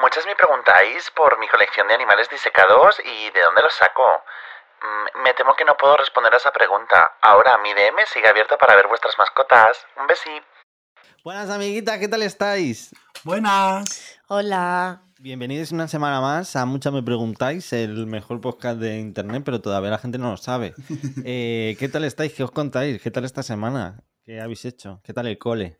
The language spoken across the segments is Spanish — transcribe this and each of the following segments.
Muchos me preguntáis por mi colección de animales disecados y de dónde los saco. Mm, Me temo que no puedo responder a esa pregunta. Ahora mi DM sigue abierto para ver vuestras mascotas. Un besí. Buenas amiguitas, ¿qué tal estáis? Buenas. Hola. Bienvenidos una semana más a Mucha Me Preguntáis, el mejor podcast de internet, pero todavía la gente no lo sabe. Eh, ¿Qué tal estáis? ¿Qué os contáis? ¿Qué tal esta semana? ¿Qué habéis hecho? ¿Qué tal el cole?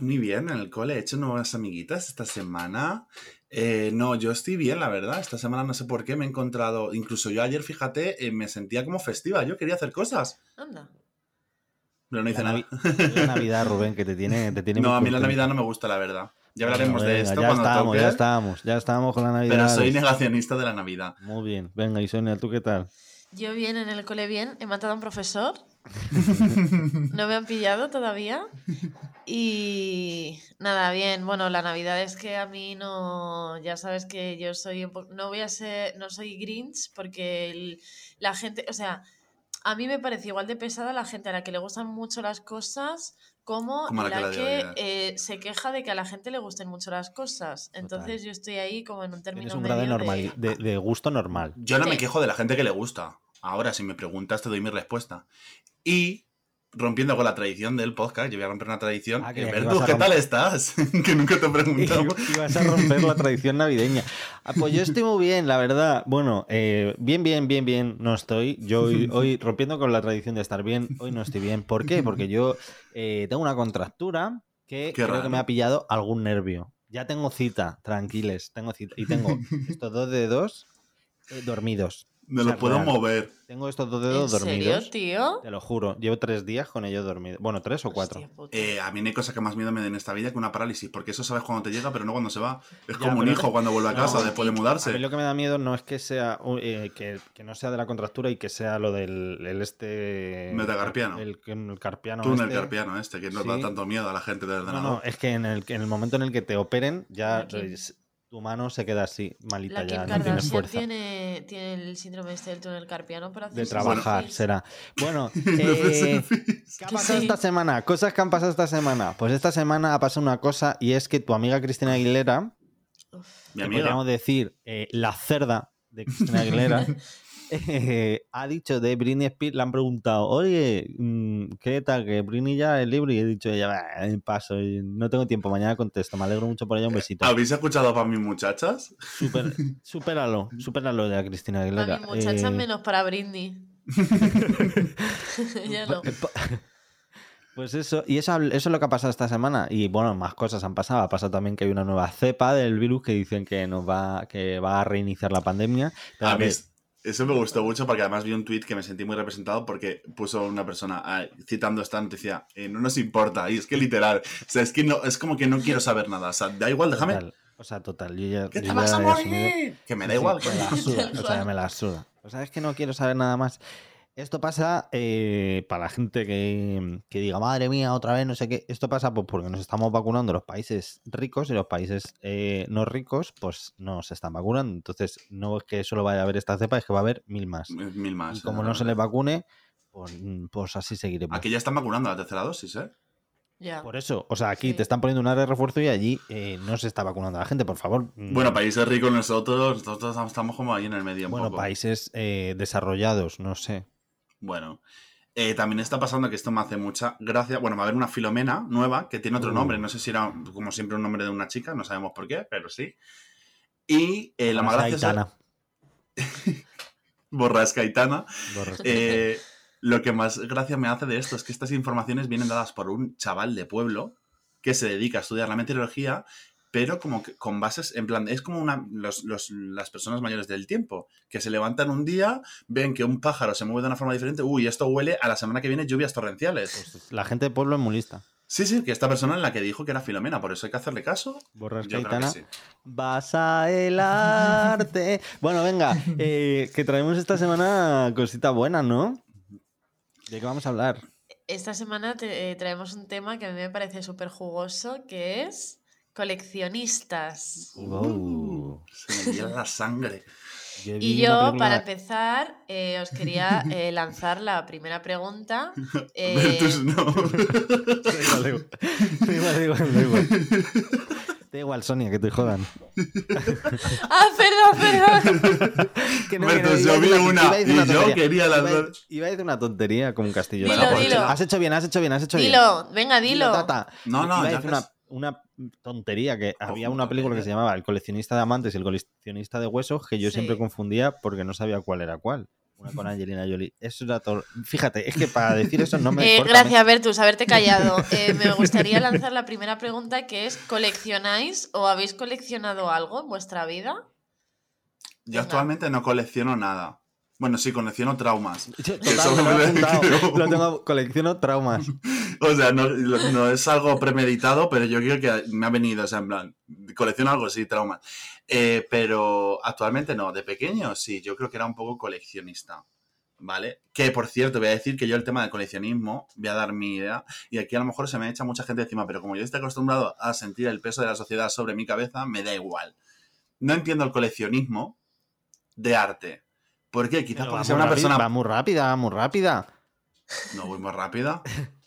Muy bien, en el cole he hecho nuevas amiguitas esta semana. Eh, no, yo estoy bien, la verdad. Esta semana no sé por qué me he encontrado. Incluso yo ayer, fíjate, eh, me sentía como festiva. Yo quería hacer cosas, Anda. pero no hice La, nada. Navi- la Navidad, Rubén, que te tiene, te tiene No, a mí la. Navidad no me gusta, la verdad. Ya hablaremos Venga, de esto ya cuando estamos, toque. ya estamos, ya estamos con la Navidad. Pero soy negacionista de la Navidad. Muy bien. Venga, y Sonia, ¿tú qué tal? Yo bien en el cole bien, he matado a un profesor. No me han pillado todavía. Y nada, bien. Bueno, la Navidad es que a mí no. Ya sabes que yo soy un No voy a ser. No soy Grinch porque el- la gente. O sea, a mí me parece igual de pesada la gente a la que le gustan mucho las cosas como, Como la la, que la que, odias. eh, se queja de que a la gente le gusten mucho las cosas. Entonces yo estoy ahí como en un término Tienes un grado de, medio normal, de, de gusto normal. Yo no me quejo de la gente que le gusta. Ahora, si me preguntas, te doy mi respuesta. Y, rompiendo con la tradición del podcast, yo voy a romper una tradición. Ah, que ibas ¿qué tal estás? que nunca te he preguntado. Y vas a romper la tradición navideña. Ah, pues yo estoy muy bien, la verdad. Bueno, eh, bien, bien, bien, bien. No estoy. Yo hoy, hoy, rompiendo con la tradición de estar bien, hoy no estoy bien. ¿Por qué? Porque yo eh, tengo una contractura que Qué creo raro. que me ha pillado algún nervio. Ya tengo cita, tranquiles, tengo cita. Y tengo estos dos dedos eh, dormidos. Me O lo puedo real. mover. Tengo estos dos ¿En dedos serio, dormidos. tío? Te lo juro. Llevo tres días con ellos dormidos. Bueno, tres o cuatro. Hostia. Eh, a mí no hay cosa que más miedo me dé en esta vida que una parálisis, porque eso sabes cuando te llega, pero no cuando se va. Es Ya, como un hijo cuando vuelve a No, casa después de A mí mudarse. lo que me da miedo no es que sea eh, que, que no sea de la contractura y que sea lo del el este Metacarpiano. El, el, el carpiano. Túnel este. carpiano este, que Sí. da tanto miedo a la gente del No, ordenador. no, es que en el, en el momento en el que te operen, ya Aquí. Tu mano se queda así, malita La Kim ya, no tienes fuerza. tiene, tiene el síndrome este del túnel carpiano por hacer De trabajar, selfies. será. Bueno, eh. ¿qué ha pasado sí. esta semana? Cosas que han pasado esta semana. Pues esta semana ha pasado una cosa y es que tu amiga Cristina Aguilera, Uf. Mi que amiga. podríamos decir eh, la cerda de Cristina Aguilera, eh, ha dicho de Britney Spears, le han preguntado, oye, mm, ¿qué tal? Que Britney ya es libre y he dicho ella, "Bah, eh, paso, y no tengo tiempo, mañana contesto, me alegro mucho por ella, un besito. ¿Habéis escuchado para mis muchachas? Super, supéralo, supéralo de la Cristina Aguilera. Para mi muchacha Eh, menos para Britney. ya no. eh, Pues eso, y eso, eso es lo que ha pasado esta semana. Y bueno, más cosas han pasado. Ha pasado también que hay una nueva cepa del virus que dicen que nos va, que va a reiniciar la pandemia. Pero A a mí ver, es- eso me gustó mucho porque además vi un tweet que me sentí muy representado porque puso una persona ah, citando esta noticia, eh, no nos importa, y es que literal, o sea, es que no, es como que no quiero saber nada, o sea, da igual, déjame, Total. O sea, total. Yo ya, que yo te ya vas a morir, que me da Sí, igual. sí, me la suda. Tal O sea, me la suda. O sea, es que no quiero saber nada más. Esto pasa eh, para la gente que, que diga, madre mía, otra vez, no sé qué. Esto pasa pues, porque nos estamos vacunando los países ricos y los países eh, no ricos, pues no se están vacunando. Entonces, no es que solo vaya a haber esta cepa, es que va a haber mil más. Mil más. Y como eh, no se les vacune, pues, pues así seguiremos. Aquí ya están vacunando la tercera dosis, ¿eh? Ya. Por eso, o sea, aquí Sí. te están poniendo una área de refuerzo y allí eh, no se está vacunando a la gente, por favor. mm, Bueno, países ricos nosotros, nosotros estamos como ahí en el medio un Bueno, poco. países eh, desarrollados, no sé. Bueno, eh, también está pasando que esto me hace mucha gracia. Bueno, va a haber una Filomena nueva que tiene otro Uh. nombre. No sé si era, como siempre, un nombre de una chica, no sabemos por qué, pero sí. Y eh, la más graciosa. Borrasca Aitana. Borrasca. Eh, lo que más gracia me hace de esto es que estas informaciones vienen dadas por un chaval de pueblo que se dedica a estudiar la meteorología, pero como que con bases, en plan, es como una, los- los- las personas mayores del tiempo, que se levantan un día, ven que un pájaro se mueve de una forma diferente, uy, esto huele a la semana que viene lluvias torrenciales. La gente de pueblo es muy lista. Sí, sí, que esta persona es la que dijo que era Filomena, por eso hay que hacerle caso. Borrasca Yo creo que Aitana. sí. Vas a helarte. bueno, venga, eh, que traemos esta semana cosita buena, ¿no? ¿De qué vamos a hablar? Esta semana te- eh, traemos un tema que a mí me parece súper jugoso, que es coleccionistas. Wow. Se me hiela la sangre. Y yo, película- para empezar, eh, os quería eh, lanzar la primera pregunta. Eh, Bertus, no. Da igual, da igual, da igual, da igual. Da igual, Sonia, que te jodan. Ah, perdón, perdón. Que iba a yo vi una y yo tontería. quería las Iba a- dos. Iba a decir una tontería como un castillo. Dilo, dilo. Has hecho bien, has hecho bien, has hecho bien. Dilo, venga, dilo. Tata. No, no, Iba ya una, una tontería que había una película que se llamaba El coleccionista de amantes y el coleccionista de huesos que yo siempre confundía porque no sabía cuál era cuál. Una con Angelina Jolie. Eso era todo. Fíjate, es que para decir eso no me. Eh, gracias, Bertus, haberte callado. Eh, me gustaría lanzar la primera pregunta que es, ¿coleccionáis o habéis coleccionado algo en vuestra vida? Yo Venga. actualmente no colecciono nada. Bueno, sí, colecciono traumas. Yo, total, eso me lo Lo tengo, colecciono traumas. O sea, no, es algo premeditado, pero yo creo que me ha venido, o sea, en plan, colecciono algo, sí, traumas. Eh, pero actualmente no, de pequeño sí, yo creo que era un poco coleccionista. ¿Vale? Que por cierto, voy a decir que yo el tema del coleccionismo, voy a dar mi idea, y aquí a lo mejor se me echa mucha gente encima, pero como yo estoy acostumbrado a sentir el peso de la sociedad sobre mi cabeza, me da igual. No entiendo el coleccionismo de arte. ¿Por qué? Quizás porque sea una persona Va muy rápida, va muy rápida. no voy muy rápida.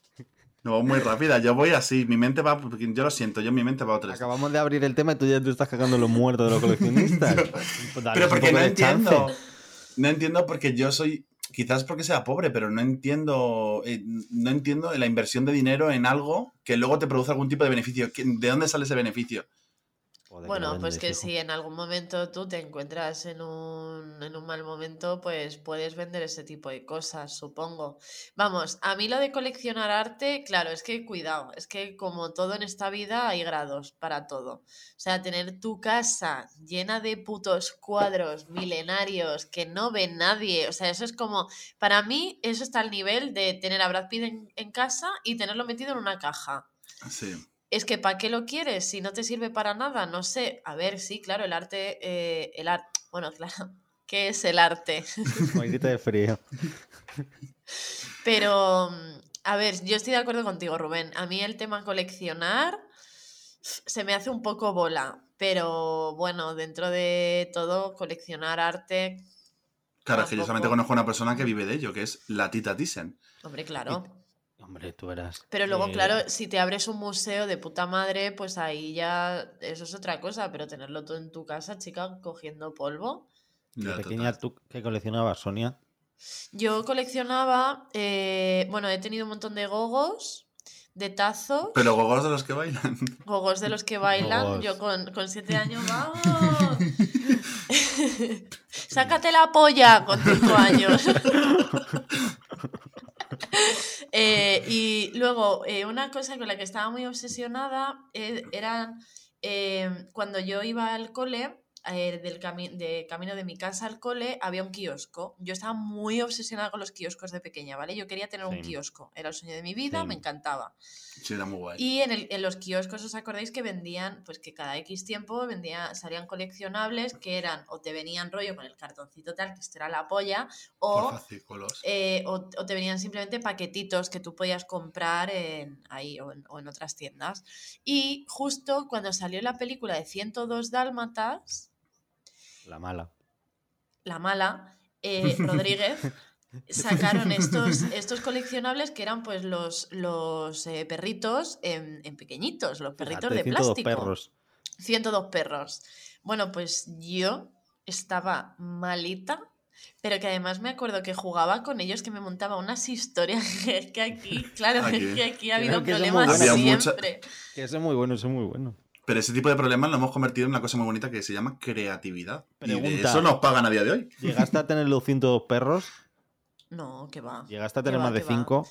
No voy muy rápida. Yo voy así. Mi mente va. Yo lo siento, yo mi mente va a otra. Acabamos de abrir el tema y tú ya te estás cagando los muertos de los coleccionistas. Pues Pero porque no entiendo. chance. No entiendo porque yo soy. Quizás porque sea pobre, pero no entiendo. eh, no entiendo la inversión de dinero en algo que luego te produce algún tipo de beneficio. ¿Qué- ¿De dónde sale ese beneficio? Bueno, pues que si en algún momento tú te encuentras en un, en un mal momento, pues puedes vender ese tipo de cosas, supongo. Vamos, a mí lo de coleccionar arte, claro, es que cuidado, es que como todo en esta vida hay grados para todo. O sea, tener tu casa llena de putos cuadros milenarios que no ve nadie, o sea, eso es como, para mí eso está al nivel de tener a Brad Pitt en, en casa y tenerlo metido en una caja. Sí. Es que ¿para qué lo quieres? Si no te sirve para nada, no sé. A ver, sí, claro, el arte, eh, el arte, bueno, claro, ¿qué es el arte? Mollito de frío. Pero, mm, a ver, yo estoy de acuerdo contigo, Rubén. A mí el tema coleccionar se me hace un poco bola, pero bueno, dentro de todo, coleccionar arte, Claro, es que yo solamente conozco una persona que vive de ello, que es la Tita Thyssen. hombre, claro. Hombre, tú verás. Pero luego, Eh, claro, si te abres un museo de puta madre, pues ahí ya eso es otra cosa, pero tenerlo todo en tu casa, chica, cogiendo polvo. De pequeña, total. ¿tú qué coleccionabas, Sonia? Yo coleccionaba, eh, bueno, he tenido un montón de gogos, de tazos, Pero gogos de los que bailan. gogos de los que bailan. Gogos. Yo con, con siete años, ¡vamos! ¡Sácate la polla con cinco años! Eh, y luego, eh, una cosa con la que estaba muy obsesionada eh, eran eh, cuando yo iba al cole, eh, del cami- de camino de mi casa al cole, había un kiosco. Yo estaba muy obsesionada con los kioscos de pequeña, ¿vale? Yo quería tener un kiosco. Era el sueño de mi vida, me encantaba. Sí, era muy guay. Y en, el- en los kioscos os acordáis que vendían, pues que cada X tiempo vendía, salían coleccionables que eran o te venían rollo con el cartoncito tal, que esto era la polla, o, eh, o, o te venían simplemente paquetitos que tú podías comprar en, ahí o en, o en otras tiendas. Y justo cuando salió la película de 102 Dálmatas, La mala. la mala, eh, Rodríguez, sacaron estos, estos coleccionables que eran pues los, los eh, perritos en, en pequeñitos, los perritos Fíjate, de 102 plástico. perros. 102 perros. Bueno, pues yo estaba malita, pero que además me acuerdo que jugaba con ellos, que me montaba unas historias que que aquí, claro, Aquí. es que aquí ha habido que es problemas. Había mucha- siempre. Que eso es muy bueno, eso es muy bueno. Pero ese tipo de problemas lo hemos convertido en una cosa muy bonita que se llama creatividad. Y de eso nos pagan a día de hoy. ¿Llegaste a tener los 102 perros? No, que va. ¿Llegaste a tener va, más de qué va. 5?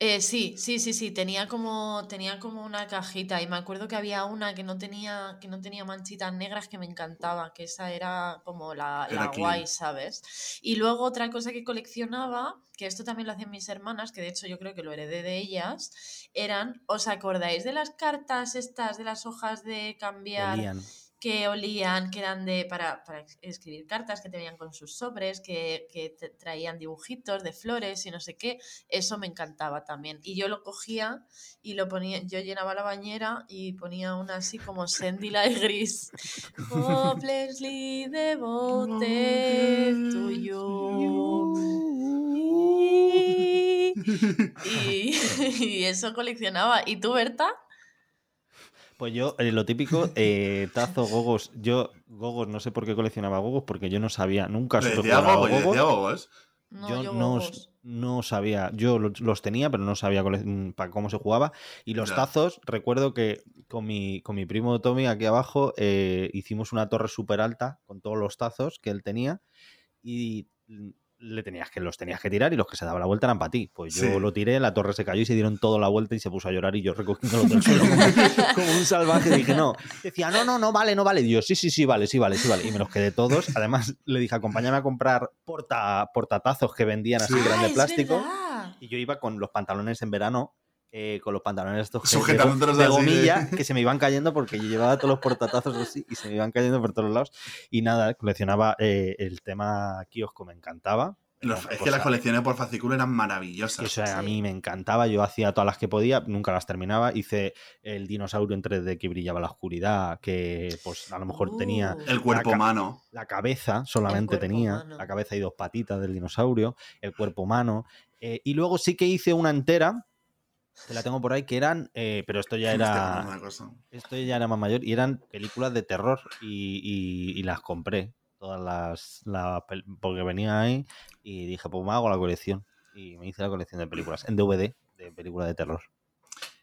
Eh, sí, sí, sí, sí, tenía como, tenía como una cajita y me acuerdo que había una que no tenía, que no tenía manchitas negras que me encantaba, que esa era como la, Era la guay, ¿sabes? Y luego otra cosa que coleccionaba, que esto también lo hacían mis hermanas, que de hecho yo creo que lo heredé de ellas, eran, ¿os acordáis de las cartas estas, de las hojas de cambiar? Olían. Que olían, que eran de para, para escribir cartas, que te venían con sus sobres, que, que te traían dibujitos de flores y no sé qué. Eso me encantaba también. Y yo lo cogía y lo ponía, yo llenaba la bañera y ponía una así como Sandy la gris. Hopelessly devoted to you. Y, y eso coleccionaba. ¿Y tú, Berta? Pues yo, eh, lo típico, eh, tazo, gogos. Yo, gogos, no sé por qué coleccionaba gogos, porque yo no sabía, nunca supe jugar a gogos. decía Gogos. No, yo yo no, gogos. no sabía, yo lo- los tenía, pero no sabía mm, para cómo se jugaba. Y los tazos, recuerdo que con mi, con mi primo Tommy aquí abajo eh, hicimos una torre súper alta con todos los tazos que él tenía y le tenías que los tenías que tirar y los que se daban la vuelta eran para ti. Pues yo Sí. lo tiré, la torre se cayó y se dieron toda la vuelta y se puso a llorar y yo recogiéndolo del suelo como, como un salvaje. Dije, no. Decía, no, no, no, vale, no vale. Y yo, sí, sí, sí, vale, sí, vale, sí, vale. Y me los quedé todos. Además, le dije, acompáñame a comprar porta, portatazos que vendían así, Sí. grandes Ah, plástico. verdad. Y yo iba con los pantalones en verano, eh, con los pantalones estos que- de, de así, gomilla, de- que se me iban cayendo porque yo llevaba todos los portatazos así y se me iban cayendo por todos lados. Y nada, coleccionaba eh, el tema kiosco, me encantaba. Los- es que las colecciones por fascículo eran maravillosas. eso a Sí. mí me encantaba, yo hacía todas las que podía, nunca las terminaba. Hice el dinosaurio en 3D que brillaba en la oscuridad, que pues a lo mejor tenía Uh. El cuerpo La humano. la cabeza, solamente tenía humano. la cabeza y dos patitas del dinosaurio, el cuerpo humano. eh, y luego sí que hice una entera, que la tengo por ahí, que eran, eh, pero esto ya era, esto ya era más mayor, y eran películas de terror y, y- y las compré, todas las, la pel- porque venía ahí y dije, pues me hago la colección. Y me hice la colección de películas, en DVD, de películas de terror.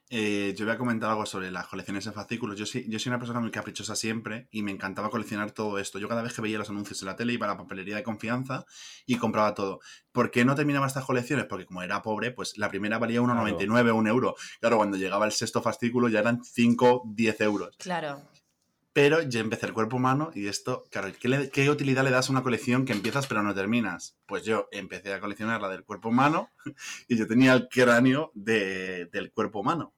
Eh, yo voy a comentar algo sobre las colecciones en fascículos. Yo soy, yo soy una persona muy caprichosa siempre y me encantaba coleccionar todo esto. Yo cada vez que veía los anuncios en la tele iba a la papelería de confianza y compraba todo. ¿Por qué no terminaba estas colecciones? Porque como era pobre, pues la primera valía 1,99, un euro. Claro, cuando llegaba el sexto fascículo ya eran 5, 10 euros. Claro. Pero yo empecé el cuerpo humano y esto, claro, ¿qué, le- qué utilidad le das a una colección que empiezas pero no terminas? Pues yo empecé a coleccionar la del cuerpo humano y yo tenía el cráneo de- del cuerpo humano.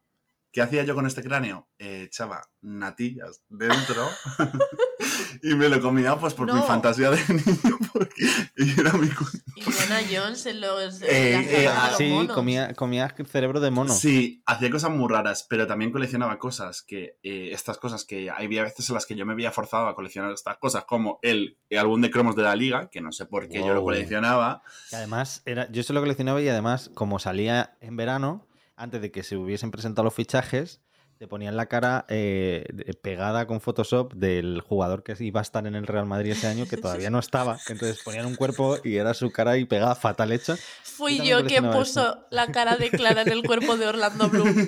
¿Qué hacía yo con este cráneo? Eh, echaba natillas dentro y me lo comía pues por mi fantasía de niño porque y era mi Indiana Jones en los. Eh, eh, garras de ah, los sí, monos. comía, comía cerebro de mono. Sí, hacía cosas muy raras, pero también coleccionaba cosas que, eh, estas cosas que había veces en las que yo me había forzado a coleccionar estas cosas, como el, álbum de cromos de la liga, que no sé por qué yo lo coleccionaba. Y además, era, yo se lo coleccionaba y además, como salía en verano, antes de que se hubiesen presentado los fichajes, te ponían la cara eh, pegada con Photoshop del jugador que iba a estar en el Real Madrid ese año, que todavía no estaba. Entonces ponían un cuerpo y era su cara y pegada fatal hecha. Fui Yo quien puso la cara de Clara en el cuerpo de Orlando Bloom.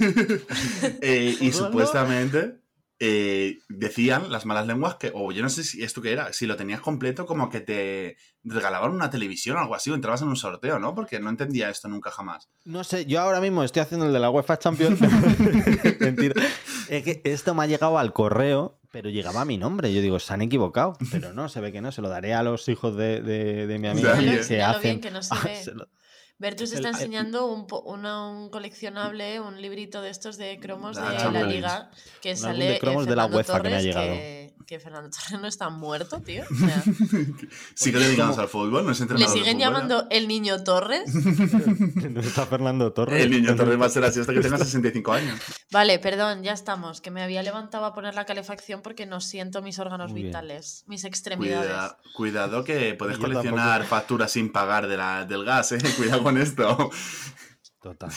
Eh, y Orlando. supuestamente eh, decían las malas lenguas que, o yo no sé si esto que era, si lo tenías completo, como que te regalaban una televisión o algo así, o entrabas en un sorteo, ¿no? Porque no entendía esto nunca jamás. No sé, yo ahora mismo estoy haciendo el de la UEFA Champions. Mentira. Es que esto me ha llegado al correo, pero llegaba a mi nombre. Yo digo, se han equivocado. Pero no, se ve que no. Se lo daré a los hijos de, de- de mi amiga que bien, hacen. que no se Ah, se lo- Bertus El- está el- enseñando un, po- una- un coleccionable, un librito de estos de cromos Ah, de la liga que sale de cromos de la UEFA que me ha Torres, llegado. Que, que Fernando Torres no está muerto, tío. O sea, Sigue es dedicados como- al fútbol, no es le entrenador de siguen fútbol, ¿no? llamando el niño Torres. ¿Dónde está Fernando Torres? El niño Torres va a ser así hasta que tenga 65 años. Vale, perdón, ya estamos. Que me había levantado a poner la calefacción porque no siento mis órganos Muy bien. vitales, mis extremidades. Cuida- cuidado que puedes Yo coleccionar tampoco. facturas sin pagar de la, del gas, ¿eh? Cuidado con esto. Total.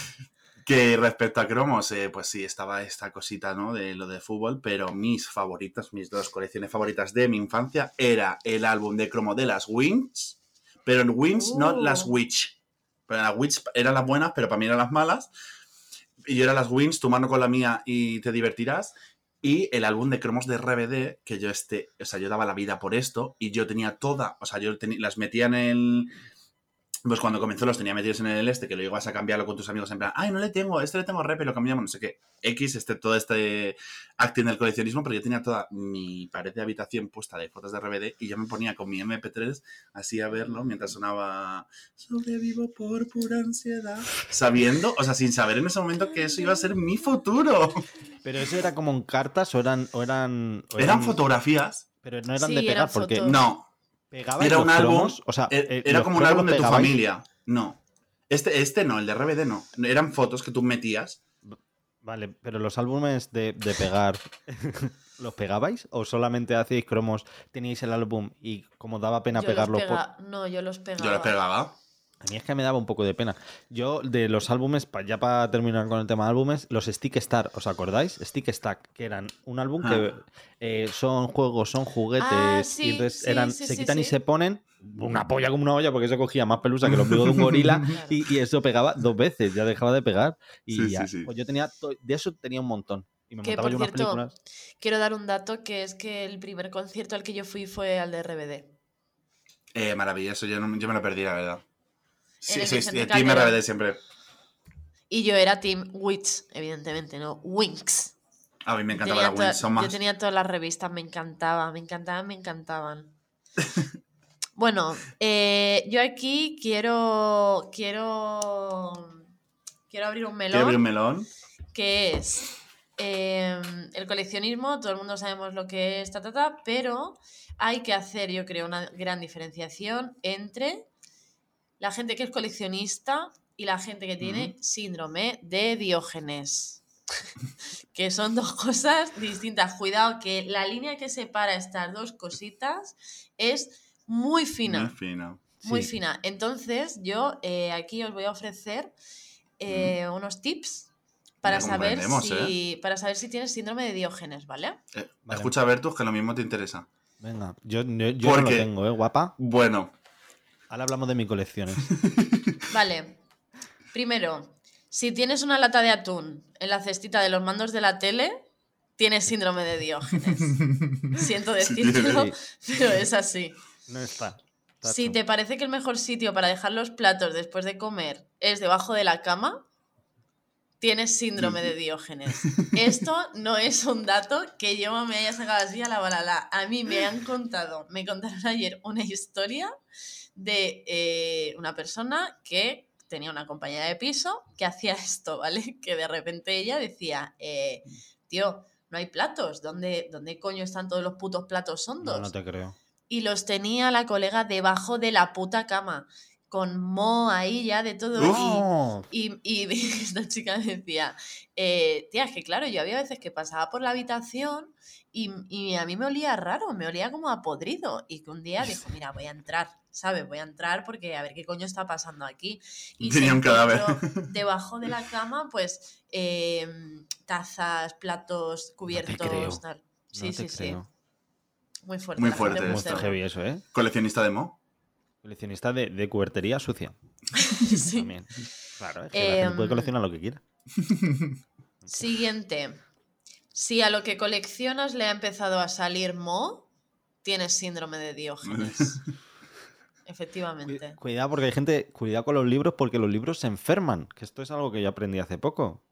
Que respecto a cromos, eh, pues sí, estaba esta cosita, ¿no? De lo de fútbol, pero mis favoritos, mis dos colecciones favoritas de mi infancia era el álbum de cromo de las Wings, pero en Wings, no Uh. las Witch. Pero las Witch eran las buenas, pero para mí eran las malas. Y yo era las Wings, tu mano con la mía y te divertirás. Y el álbum de cromos de RBD, que yo este, o sea, yo daba la vida por esto y yo tenía toda, o sea, yo las metía en el, pues cuando comenzó los tenía metidos en el este, que lo ibas a cambiarlo con tus amigos en plan, ay, no le tengo, este le tengo rep y lo cambiamos, no sé qué. X, este, todo este acting del coleccionismo, pero yo tenía toda mi pared de habitación puesta de fotos de RBD y yo me ponía con mi MP3 así a verlo mientras sonaba Sobrevivo por pura ansiedad. Sabiendo, o sea, sin saber en ese momento que eso iba a ser mi futuro. Pero eso era como en cartas o eran. O eran, o Eran fotografías. Pero no eran Sí, de pegar eran porque. fotos. No, Pegabais Era los un álbum, cromos, o sea, e- eh, era los como un álbum de tu pegabais. familia. No. Este, este no, el de RBD no. Eran fotos que tú metías Vale, pero los álbumes de, de pegar, ¿los pegabais? ¿O solamente hacíais cromos, teníais el álbum y como daba pena Yo los pegarlo por... pega- No, yo los pegaba. Yo las pegaba. A mí es que me daba un poco de pena. Yo, de los álbumes, pa- ya para terminar con el tema de álbumes, los Stick Star, ¿os acordáis? Stick Stack, que eran un álbum que Ah. eh, son juegos, son juguetes, Ah, sí, y entonces sí, eran, sí, se sí, quitan y se ponen una polla como una olla, porque eso cogía más pelusa que el ombligo de un gorila, y, y eso pegaba dos veces, ya dejaba de pegar. Y ya, sí. pues yo tenía, de eso tenía un montón. Y me Que, montaba por yo unas cierto, películas. Quiero dar un dato que es que el primer concierto al que yo fui fue al de RBD. Eh, maravilloso, yo, no- yo me lo perdí, la verdad. Sí, sí, sí, Team Calderón. RBD siempre. Y yo era Team Wits, evidentemente, no Winx. A mí me encantaba la Wings, son Yo más. tenía todas las revistas, me encantaba, me encantaban, me encantaban. bueno, eh, yo aquí quiero. Quiero. Quiero abrir un melón. Quiero abrir un melón. que es eh, el coleccionismo, todo el mundo sabemos lo que es, ta, ta, ta, pero hay que hacer, yo creo, una gran diferenciación entre la gente que es coleccionista y la gente que tiene síndrome de Diógenes. que son dos cosas distintas. Cuidado que la línea que separa estas dos cositas es muy fina Muy fino. muy Sí. fina. Entonces, yo eh, aquí os voy a ofrecer eh, unos tips para saber, si, para saber si tienes síndrome de Diógenes, ¿vale? Eh, Vale. Escucha, Bertus, que lo mismo te interesa. Venga, yo, yo, yo no lo tengo, ¿eh, guapa? Bueno, Ahora hablamos de mis colecciones. Vale. Primero, si tienes una lata de atún en la cestita de los mandos de la tele, tienes síndrome de Diógenes. Siento decírtelo, Sí. pero es así. No está. Tacho. Si te parece que el mejor sitio para dejar los platos después de comer es debajo de la cama, tienes síndrome de Diógenes. Esto no es un dato que yo me haya sacado así a la balala. A mí me han contado, me contaron ayer una historia de eh, una persona que tenía una compañera de piso que hacía esto, ¿vale? Que de repente ella decía, eh, tío, no hay platos, ¿Dónde, ¿dónde coño están todos los putos platos hondos? No, no te creo. y los tenía la colega debajo de la puta cama, con mo ahí ya de todo. Uf. Y, ¡Oh! y, y esta chica me decía, eh, tía, es que claro, yo había veces que pasaba por la habitación y, y a mí me olía raro, me olía como a podrido. Y que un día dijo, mira, voy a entrar, ¿sabes? Voy a entrar porque a ver qué coño está pasando aquí. Y Tenía un cadáver. Debajo de la cama, pues, eh, tazas, platos, cubiertos, creo. tal. No Sí, te sí, sí. creo. Muy fuerte. Muy fuerte muy heavy eso, ¿eh? coleccionista de Mo. Coleccionista de, de cubertería sucia. Sí. También. Claro, es que la gente puede Em, coleccionar lo que quiera. Siguiente. Si a lo que coleccionas le ha empezado a salir mo, tienes síndrome de Diógenes. Efectivamente. Cu- Cuidado porque hay gente, cuidado con los libros porque los libros se enferman, que esto es algo que yo aprendí hace poco.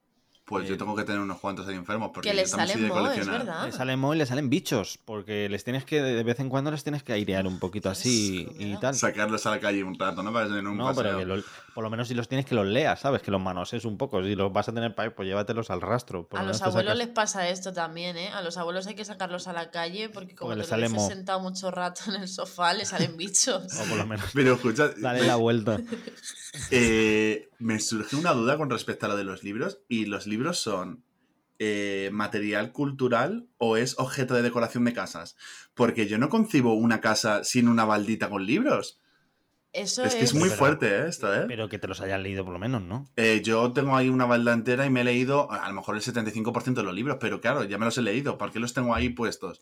Pues yo Eh, tengo que tener unos cuantos ahí enfermos. Porque Que le yo también soy salen de mo, es verdad. Le salen mo y le salen bichos, porque les tienes que, de vez en cuando les tienes que airear un poquito así y tal. Sacarlos a la calle un rato, ¿no? Para tener un No, paseo. pero que lo- por lo menos si los tienes que los leas, ¿sabes? Que los manosees un poco. Si los vas a tener para ir, pues llévatelos al rastro. por A lo los abuelos sacas- les pasa esto también, ¿eh? A los abuelos hay que sacarlos a la calle porque como Porque te les lo sentado mucho rato en el sofá, le salen bichos. O por lo menos Pero escucha, dale la vuelta. eh, me surge una duda con respecto a lo de los libros. ¿Y los libros son eh, material cultural o es objeto de decoración de casas? Porque yo no concibo una casa sin una baldita con libros. Eso Es que es muy Pero- fuerte ¿eh? esto, ¿eh? Pero que te los hayas leído por lo menos, ¿no? Eh, Yo tengo ahí una balda entera y me he leído a lo mejor el 75% de los libros, pero claro, ya me los he leído. ¿Por qué los tengo ahí puestos?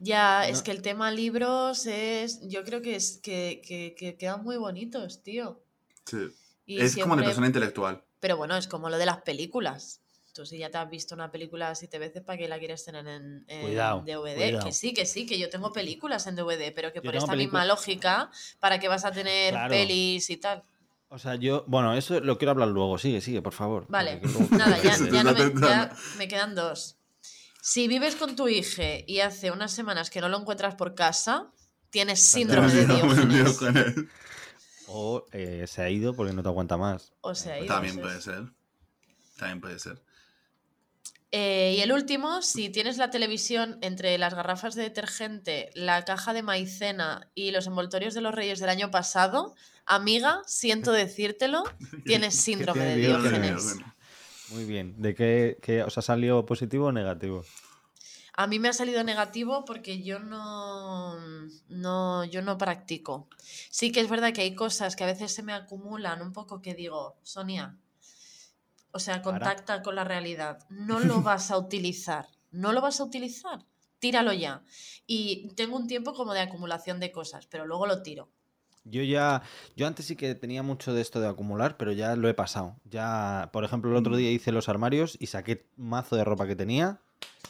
Ya, No. es que el tema libros es. Yo creo que es que, que- que quedan muy bonitos, tío. Sí. Y es como de siempre- persona intelectual. Pero bueno, es como lo de las películas. Tú si ya te has visto una película siete veces, ¿para qué la quieres tener en, en Cuidado, DVD? cuidado. Que sí, que sí, que yo tengo películas en DVD, pero que Yo por esta misma lógica, ¿para qué vas a tener Claro. pelis y tal? O sea, yo, bueno, eso lo quiero hablar luego. Sigue, sigue, por favor. Vale, nada, ya, no me, está ya me quedan dos. Si vives con tu hija y hace unas semanas que no lo encuentras por casa, tienes síndrome de Diógenes. O eh, se ha ido porque no te aguanta más. O También puede es. ser. También puede ser. Eh, y el último, si tienes la televisión entre las garrafas de detergente, la caja de maicena y los envoltorios de los reyes del año pasado, amiga, siento decírtelo, tienes síndrome de Diógenes. Muy bien. ¿De qué, qué os ha salido positivo o negativo? A mí me ha salido negativo porque yo no, no, yo no practico. Sí que es verdad que hay cosas que a veces se me acumulan un poco que digo, Sonia, o sea, Para. contacta con la realidad. No lo vas a utilizar. No lo vas a utilizar. Tíralo ya. Y tengo un tiempo como de acumulación de cosas, pero luego lo tiro. Yo ya, yo antes sí que tenía mucho de esto de acumular, pero ya lo he pasado. Ya, por ejemplo, el otro día hice los armarios y saqué mazo de ropa que tenía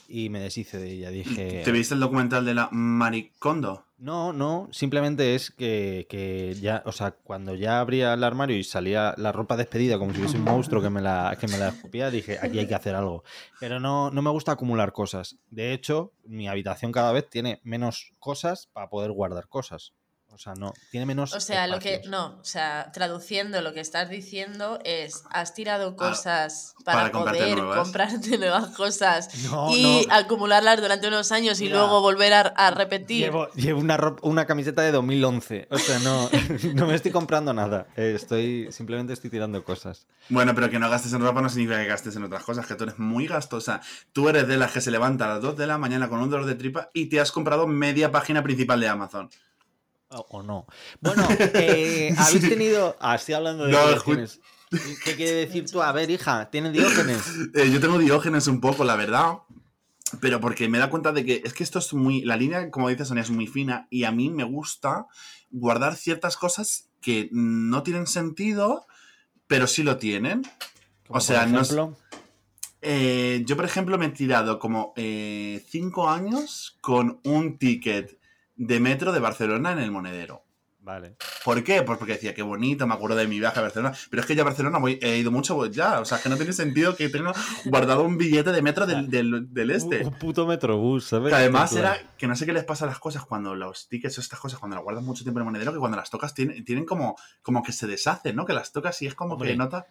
y me deshice de ella. Dije, ¿Te viste el documental de la Maricondo? no, no, simplemente es que, que ya, o sea, cuando ya abría el armario y salía la ropa despedida como si hubiese un monstruo que me la, que me la escupía, dije, aquí hay que hacer algo. Pero no, no me gusta acumular cosas. De hecho, mi habitación cada vez tiene menos cosas para poder guardar cosas. O sea, no, tiene menos. O sea, lo que. No, o sea, traduciendo lo que estás diciendo es: has tirado cosas Ah, para para, comprarte poder nuevas. comprarte nuevas cosas No, y no. acumularlas durante unos años y Mira, luego volver a, a repetir. Llevo, llevo una, ropa- una camiseta de 2011. O sea, no, no me estoy comprando nada. Eh, Estoy, simplemente estoy tirando cosas. Bueno, pero que no gastes en ropa no significa que gastes en otras cosas, que tú eres muy gastosa. Tú eres de las que se levanta a las 2 de la mañana con un dolor de tripa y te has comprado media página principal de Amazon. O, o no. Bueno, eh, habéis tenido. Ah, estoy hablando de No, Diógenes. ¿Qué quiere decir tú? A ver, hija, ¿tienes Diógenes? Eh, yo tengo diógenes un poco, la verdad. Pero porque me da cuenta de que es que esto es muy. La línea, como dice Sonia, es muy fina. Y a mí me gusta guardar ciertas cosas que no tienen sentido, pero sí lo tienen. Como O sea, por no es- ejemplo, Eh, yo, por ejemplo, me he tirado como eh, cinco años con un ticket de metro de Barcelona en el monedero. Vale. ¿Por qué? Pues porque decía, qué bonito, me acuerdo de mi viaje a Barcelona. Pero es que ya a Barcelona voy- he ido mucho pues ya. O sea, que no tiene sentido que tenga guardado un billete de metro del, del- del este. Un, un puto metrobús, ¿sabes? Que además era que no sé qué les pasa a las cosas cuando los tickets o estas cosas, cuando las guardas mucho tiempo en el monedero, que cuando las tocas tienen, tienen como, como que se deshacen, ¿no? Que las tocas y es como Hombre. que nota.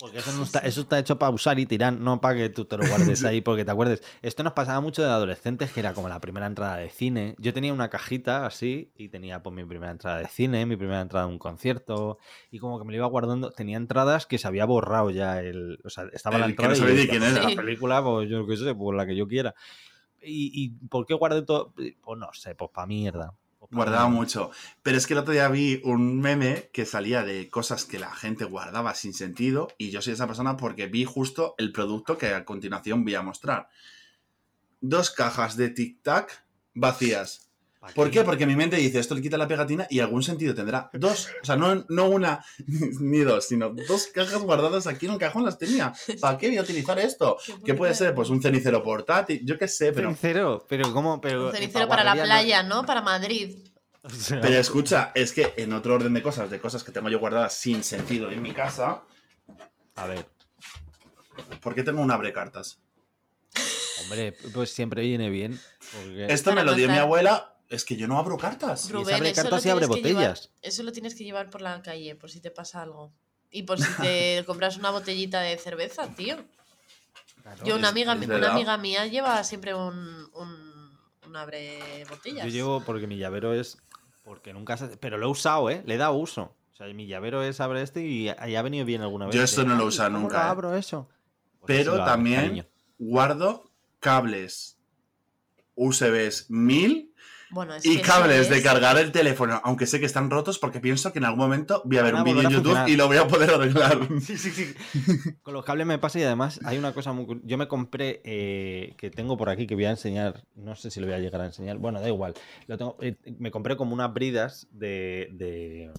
Porque eso, no está, eso está hecho para usar y tirar, no para que tú te lo guardes ahí porque te acuerdes. Esto nos pasaba mucho de adolescentes, que era como la primera entrada de cine. Yo tenía una cajita así y tenía pues mi primera entrada de cine, mi primera entrada a un concierto y como que me lo iba guardando. Tenía entradas que se había borrado ya el... O sea, estaba la El que entrada no sabía y quién era. la película, pues yo qué sé, por la que yo quiera. ¿Y, y por qué guardé todo? Pues no sé, pues para mierda. Guardaba mucho. Pero es que el otro día vi un meme que salía de cosas que la gente guardaba sin sentido y yo soy esa persona porque vi justo el producto que a continuación voy a mostrar. Dos cajas de Tic Tac vacías. ¿Pa' ¿Por qué? Porque mi mente dice, esto le quita la pegatina y algún sentido tendrá. Dos, o sea, no, no una ni dos, sino dos cajas guardadas aquí en el cajón las tenía. ¿Para qué voy a utilizar esto? ¿Qué puede ser? Pues un cenicero portátil, yo qué sé, pero... Cenicero, pero ¿cómo? Pero, Un cenicero para la playa, ¿no? Para Madrid. O sea, Pero escucha, es que en otro orden de cosas, de cosas que tengo yo guardadas sin sentido en mi casa, a ver, ¿por qué tengo un abrecartas? hombre, pues siempre viene bien. Porque... Esto me lo dio mi abuela, es que yo no abro cartas. Ru- Rubén, abre eso lo cartas y abre tienes que llevar- botellas. eso lo tienes que llevar por la calle, por si te pasa algo. Y por si te compras una botellita de cerveza, tío. Claro, Yo, una es- amiga, es una amiga mía lleva siempre un, un, un abre botellas. Yo llevo porque mi llavero es. Porque nunca se... Pero lo he usado, ¿eh? Le he dado uso. O sea, mi llavero es abre este y y ha venido bien alguna vez. Yo esto no lo he "Ay, usado ¿cómo nunca, lo eh". abro eso? Pues Pero lo también cariño. guardo cables USBs 1000 Bueno, es y que cables de cargar el teléfono, aunque sé que están rotos porque pienso que en algún momento voy a ver Van un vídeo en YouTube funcionar. y lo voy a poder arreglar. Sí, sí, sí. Con los cables me pasa y además hay una cosa muy... Yo me compré, eh, que tengo por aquí, que voy a enseñar, no sé si lo voy a llegar a enseñar, bueno, da igual. Lo tengo, eh, me compré como unas bridas de, de-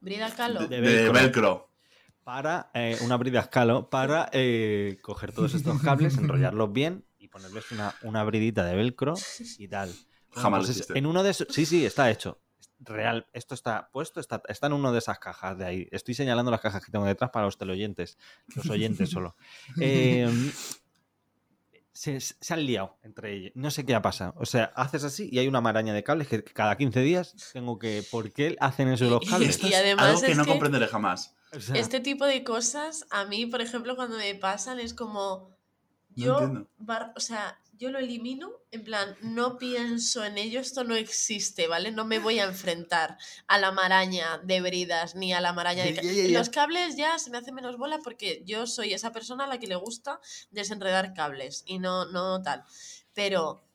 Brida Calo. de De velcro. velcro. para eh, una brida escalo para eh, coger todos estos cables, enrollarlos bien y ponerles una, una bridita de velcro y tal. Bueno, Jamás pues es- en uno de esos, sí, sí, está hecho. Real, esto está puesto, está, está en una de esas cajas de ahí. Estoy señalando las cajas que tengo detrás para los teleoyentes, los oyentes solo. Eh, se, se han liado entre ellos. No sé qué ha pasado. O sea, haces así y hay una maraña de cables que cada 15 días tengo que. ¿Por qué hacen eso los cables? Y además algo que no que- comprenderé jamás. O sea, Este tipo de cosas, a mí, por ejemplo, cuando me pasan, es como. No Yo, entiendo. bar- o sea, yo lo elimino, en plan, no pienso en ello, esto no existe, ¿vale? No me voy a enfrentar a la maraña de bridas ni a la maraña de... Ya. Los cables ya se me hace menos bola porque yo soy esa persona a la que le gusta desenredar cables y no, no tal. Pero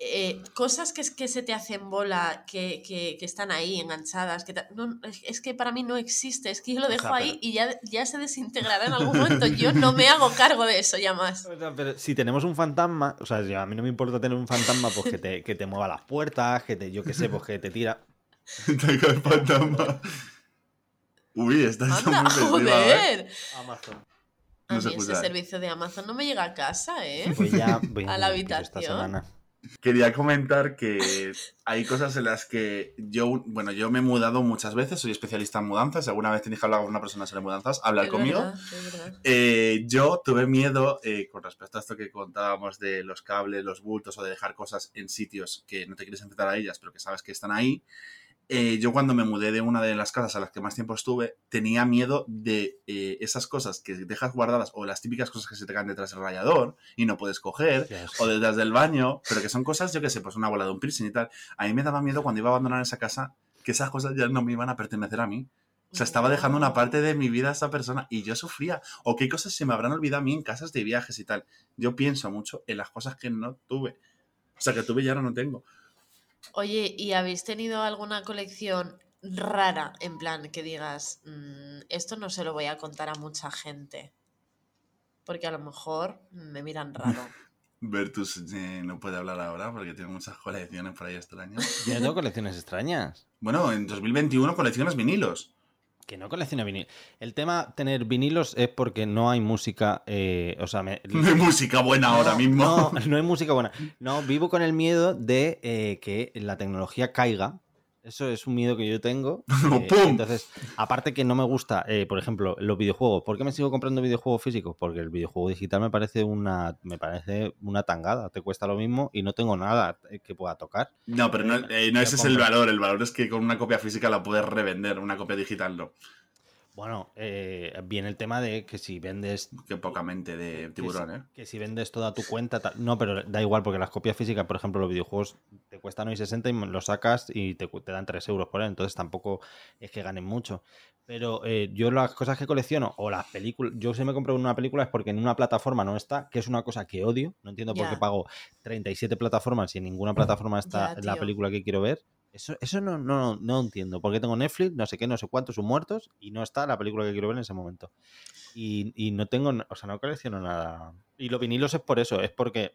eh, cosas que, es- que se te hacen bola, que, que- que están ahí enganchadas, que no, es- que para mí no existe, es que yo lo O dejo sea, ahí pero- y ya, ya se desintegrará en algún momento. Yo no me hago cargo de eso ya más. O sea, pero si tenemos un fantasma, o sea, si a mí no me importa tener un fantasma, pues que te, que te mueva las puertas, que te, yo qué sé, pues que te tira. Te cae el fantasma. Uy, está muy festiva, ¿eh? joder. Amazon. A No se mí ese servicio de Amazon no me llega a casa, ¿eh? Pues ya voy A la esta habitación. semana. Quería comentar que hay cosas en las que yo, bueno, yo me he mudado muchas veces, soy especialista en mudanzas. Si alguna vez tenéis que hablar con una persona sobre mudanzas, hablar Es conmigo. verdad, es verdad. Eh, yo tuve miedo eh, con respecto a esto que contábamos de los cables, los bultos o de dejar cosas en sitios que no te quieres enfrentar a ellas, pero que sabes que están ahí. Eh, yo cuando me mudé de una de las casas a las que más tiempo estuve, tenía miedo de eh, esas cosas que dejas guardadas o las típicas cosas que se te caen detrás del rayador y no puedes coger, o detrás del baño, pero que son cosas, yo qué sé, pues una bola de un piercing y tal. A mí me daba miedo cuando iba a abandonar esa casa que esas cosas ya no me iban a pertenecer a mí. O sea, estaba dejando una parte de mi vida a esa persona y yo sufría. O qué cosas se me habrán olvidado a mí en casas de viajes y tal. Yo pienso mucho en las cosas que no tuve. O sea, que tuve y ahora no tengo. Oye, ¿y habéis tenido alguna colección rara? En plan, que digas, "Mm, esto no se lo voy a contar a mucha gente. Porque a lo mejor me miran raro. Vertus eh, no puede hablar ahora porque tiene muchas colecciones por ahí extrañas. Yo no tengo colecciones extrañas. Bueno, en 2021 colecciones vinilos. Que no colecciono vinilos. El tema tener vinilos es porque no hay música. eh, o sea, me, No hay música buena ahora mismo. No, no hay música buena. No, vivo con el miedo de eh, que la tecnología caiga. Eso es un miedo que yo tengo. eh. Entonces, aparte que no me gusta, eh, por ejemplo, los videojuegos. ¿Por qué me sigo comprando videojuegos físicos? Porque el videojuego digital me parece una, me parece una tangada. Te cuesta lo mismo y no tengo nada eh, que pueda tocar. No, pero no, eh, no ese es el valor. El valor es que con una copia física la puedes revender, una copia digital no. Bueno, eh, viene el tema de que si vendes Qué poca mente de tiburón, ¿eh? Que si vendes toda tu cuenta, tal- no, pero da igual, porque las copias físicas, por ejemplo, los videojuegos te cuestan hoy 60 y lo sacas y te, cu- te dan 3 euros por él, entonces tampoco es que ganen mucho. Pero eh, yo las cosas que colecciono, o las películas, yo si me compro una película es porque en una plataforma no está, que es una cosa que odio, no entiendo por qué pago 37 plataformas y en ninguna plataforma está la película que quiero ver. Eso, eso no, no, no entiendo, porque tengo Netflix, no sé qué, no sé cuántos son muertos y no está la película que quiero ver en ese momento. Y, y no tengo, o sea, no colecciono nada. Y los vinilos es por eso, es porque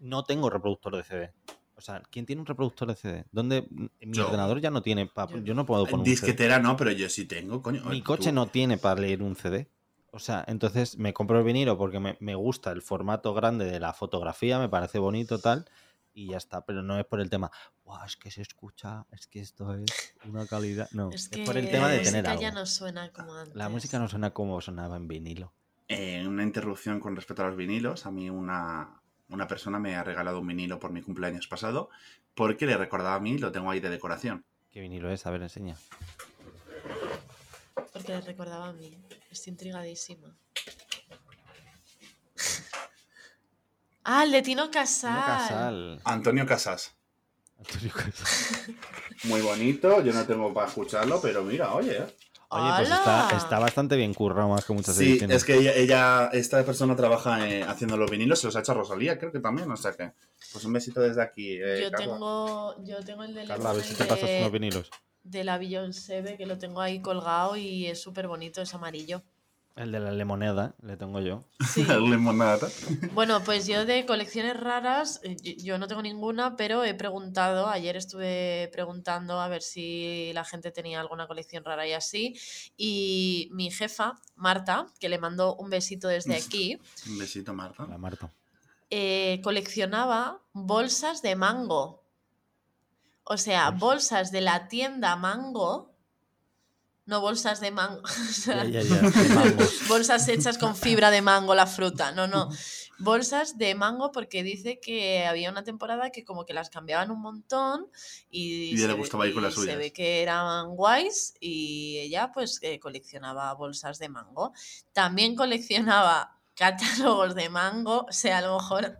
no tengo reproductor de CD. O sea, ¿quién tiene un reproductor de CD? ¿Dónde? Mi Yo. ordenador ya no tiene. pa- Yo. yo no puedo poner un CD. Disquetera no, pero yo sí tengo, coño. Mi Tú- coche no tiene para leer un CD. O sea, entonces me compro el vinilo porque me, me gusta el formato grande de la fotografía, me parece bonito tal, y ya está. Pero no es por el tema, "Buah, es que se escucha, es que esto es una calidad. No, Es por el tema de la tener música algo. ya no suena como antes. La música no suena como sonaba en vinilo. Eh, una interrupción con respecto a los vinilos. A mí una, una persona me ha regalado un vinilo por mi cumpleaños pasado porque le recordaba a mí, lo tengo ahí de decoración. ¿Qué vinilo es? A ver, enseña. Porque le recordaba a mí. Estoy intrigadísima. Ah, el de Tino Casal. Tino Casal. Antonio Casas. Antonio Casal. Muy bonito, yo no tengo para escucharlo, pero mira, oye. ¿eh? Oye, pues está, está bastante bien currado más que muchas Sí, ediciones. es que ella, ella- esta persona trabaja eh, haciendo los vinilos, se los ha hecho a Rosalía, creo que también, o sea que. Pues un besito desde aquí. eh, yo, Carla. tengo, yo tengo el de Carla, a ver Lemon, si el te pasas de- unos vinilos. de la Beyoncé, que lo tengo ahí colgado y es súper bonito, es amarillo. El de la limoneda, le tengo yo. Sí. Limonada. Bueno, pues yo de colecciones raras, eh, yo- yo no tengo ninguna, pero he preguntado, ayer estuve preguntando a ver si la gente tenía alguna colección rara y así, y mi jefa, Marta, que le mando un besito desde aquí, Un besito, Marta. La Marta. eh, coleccionaba bolsas de mango. O sea, bolsas de la tienda Mango, no bolsas de mango. o sea, Ya, ya, ya. de mangos. bolsas hechas con fibra de mango, la fruta. No, no. Bolsas de mango porque dice que había una temporada que como que las cambiaban un montón y, Y se le ve- gustaba ir con y las se suyas. ve que eran guays y ella pues eh, coleccionaba bolsas de mango. También coleccionaba catálogos de mango, o sea, a lo mejor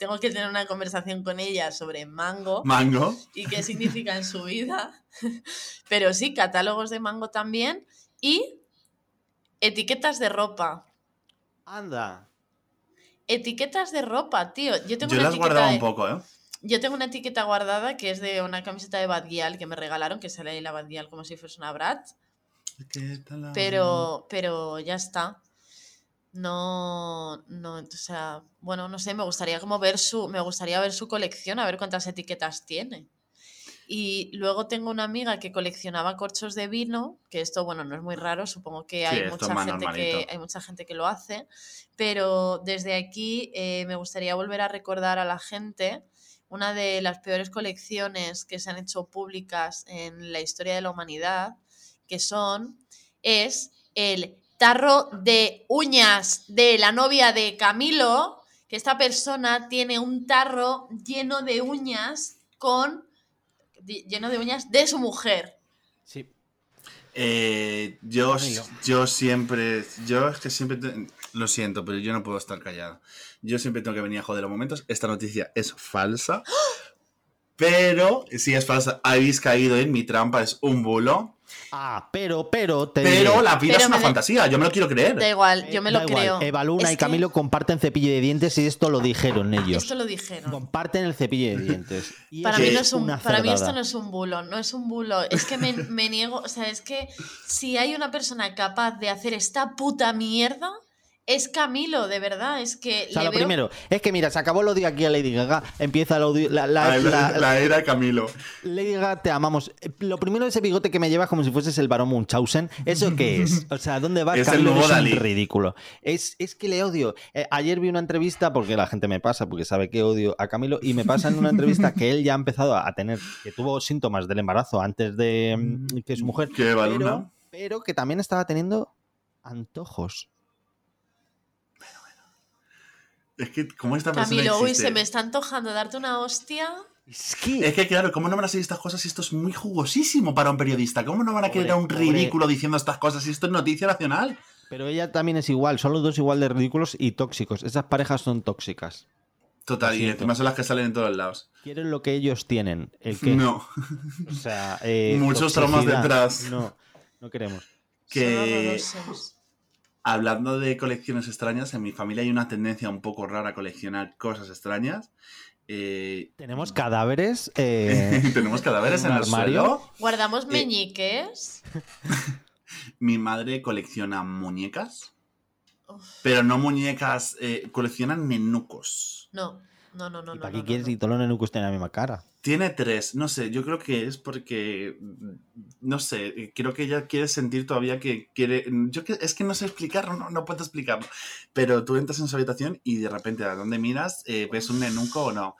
tengo que tener una conversación con ella sobre mango Mango. y qué significa en su vida. Pero sí, catálogos de mango también y etiquetas de ropa. Anda. Etiquetas de ropa, tío. Yo tengo Yo una las etiqueta guardaba de... un poco, ¿eh? Yo tengo una etiqueta guardada que es de una camiseta de Bad Gyal que me regalaron, que sale ahí la Bad Gyal como si fuese una Brat. ¿Qué tal la- Pero, pero ya está. No, no, o sea, bueno, no sé, me gustaría como ver su, me gustaría ver su colección, a ver cuántas etiquetas tiene. Y luego tengo una amiga que coleccionaba corchos de vino, que esto, bueno, no es muy raro, supongo que Sí, hay mucha gente que hay mucha gente que lo hace, pero desde aquí eh, me gustaría volver a recordar a la gente una de las peores colecciones que se han hecho públicas en la historia de la humanidad, que son es el tarro de uñas de la novia de Camilo, que esta persona tiene un tarro lleno de uñas con lleno de uñas de su mujer. Sí. Eh, yo, yo siempre, yo es que siempre, te- lo siento, pero yo no puedo estar callado. Yo siempre tengo que venir a joder los momentos. Esta noticia es falsa, pero si es falsa, habéis caído en mi trampa, es un bulo. Ah, pero, pero, te Pero diré, la vida Pero es una me fantasía, yo me lo quiero creer. Da igual, yo me da lo igual, creo. Eva Luna Es y que Camilo comparten cepillo de dientes y esto lo dijeron ellos. Esto lo dijeron. Comparten el cepillo de dientes. Y Para mí, no es es un, una para mí esto no es un bulo, no es un bulo. Es que me, me niego, o sea, es que si hay una persona capaz de hacer esta puta mierda, es Camilo, de verdad. Es que O sea, le lo veo- primero, es que mira, se acabó el odio aquí a Lady Gaga, empieza el odio. La, la- Ah, la, la- la era de Camilo. Lady Gaga, te amamos. Eh, Lo primero, ese bigote que me llevas como si fueses el varón Munchausen, ¿eso qué es? O sea, ¿dónde vas, Es el Camilo? nuevo Dalí. ridículo. Es, es que le odio. Eh, ayer vi una entrevista, porque la gente me pasa, porque sabe que odio a Camilo, y me pasa en una entrevista que él ya ha empezado a tener, que tuvo síntomas del embarazo antes de mm, que su mujer, Que Eva pero, pero que también estaba teniendo antojos. Es que, como esta persona Camilo, uy, se me está antojando darte una hostia. Es que... Es que, claro, ¿cómo no van a seguir estas cosas si esto es muy jugosísimo para un periodista? ¿Cómo no van a querer a un pobre. ridículo diciendo estas cosas si esto es noticia nacional? Pero ella también es igual, son los dos igual de ridículos y tóxicos. Esas parejas son tóxicas. Total, y encima son las que salen en todos lados. Quieren lo que ellos tienen. El que, No. O sea, eh, Muchos traumas detrás. No, no queremos. Que Son. Hablando de colecciones extrañas, en mi familia hay una tendencia un poco rara a coleccionar cosas extrañas. Eh, Tenemos cadáveres. eh, tenemos cadáveres ¿En el armario? suelo. Guardamos Eh, meñiques. Mi madre colecciona muñecas, Uf, pero no muñecas, eh, coleccionan nenucos. no, no, no, no. ¿Y no, para no, qué quieres no. si todos los nenucos tienen la misma cara? Tiene tres, no sé, yo creo que es porque, no sé, creo que ella quiere sentir todavía que quiere, yo que, es que no sé explicarlo, no, no puedo explicarlo, pero tú entras en su habitación y de repente a donde miras eh, ves un nenuco o no.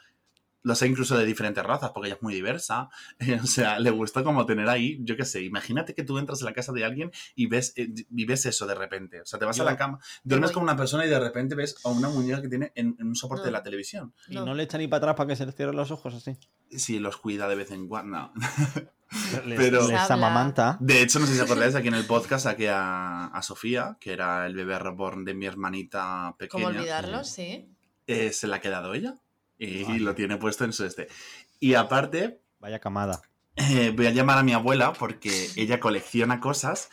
Lo sé incluso de diferentes razas, porque ella es muy diversa. o sea, le gusta como tener ahí, yo qué sé, imagínate que tú entras en la casa de alguien y ves, eh, y ves eso de repente. O sea, te vas Yo- a la cama, duermes con una persona y de repente ves a una muñeca que tiene en, en un soporte No. de la televisión. ¿Y No. no le echan ni para atrás para que se les cierren los ojos así? Si los cuida de vez en cuando. no. Les, Pero- les amamanta. De hecho, no sé si acordáis, aquí en el podcast saqué a, a Sofía, que era el bebé reborn de mi hermanita pequeña. ¿Cómo olvidarlo? Sí. Eh, se la ha quedado ella y lo tiene puesto en su este. Y aparte, Vaya camada. eh, voy a llamar a mi abuela porque ella colecciona cosas.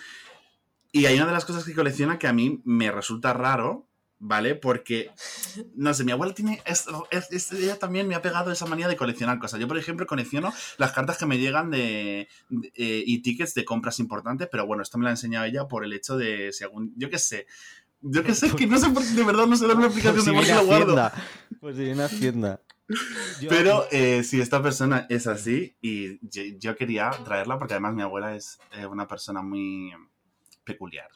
Y hay una de las cosas que colecciona que a mí me resulta raro, ¿vale? Porque, no sé, mi abuela tiene. es- es- ella también me ha pegado esa manía de coleccionar cosas. Yo, por ejemplo, colecciono las cartas que me llegan de. de- eh, y tickets de compras importantes, pero bueno, esto me lo ha enseñado ella por el hecho de. Según, yo qué sé. Yo qué sé, que no sé por de verdad no sé dar una explicación de por qué lo guardo. Pues si viene Hacienda. Yo- Pero eh, si esta persona es así, y yo, yo quería traerla porque además mi abuela es eh, una persona muy peculiar.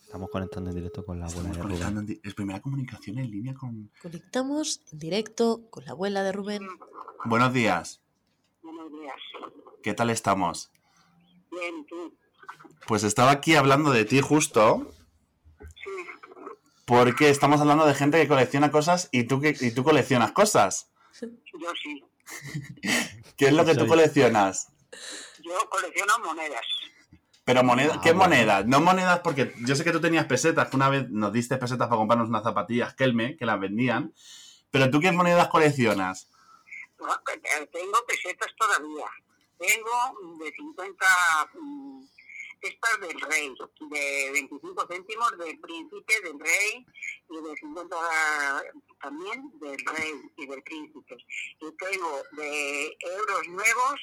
Estamos conectando en directo con la abuela Estamos de Rubén. conectando en di- es primera comunicación en línea con... Conectamos en directo con la abuela de Rubén. Buenos días, Buenos días. ¿qué tal estamos? Bien, tú. Pues estaba aquí hablando de ti justo porque estamos hablando de gente que colecciona cosas y tú, que, y tú coleccionas cosas. yo sí. ¿Qué es lo que tú coleccionas? Yo colecciono monedas. Pero monedas, Ah, ¿qué bueno. monedas? No monedas porque yo sé que tú tenías pesetas, que una vez nos diste pesetas para comprarnos unas zapatillas Kelme, que las vendían. Pero tú qué monedas coleccionas? No, eh, Tengo pesetas todavía. Tengo de 50 mm, estas del rey, de 25 céntimos del príncipe, del rey, y de 50 también del rey y del príncipe. Y tengo de euros nuevos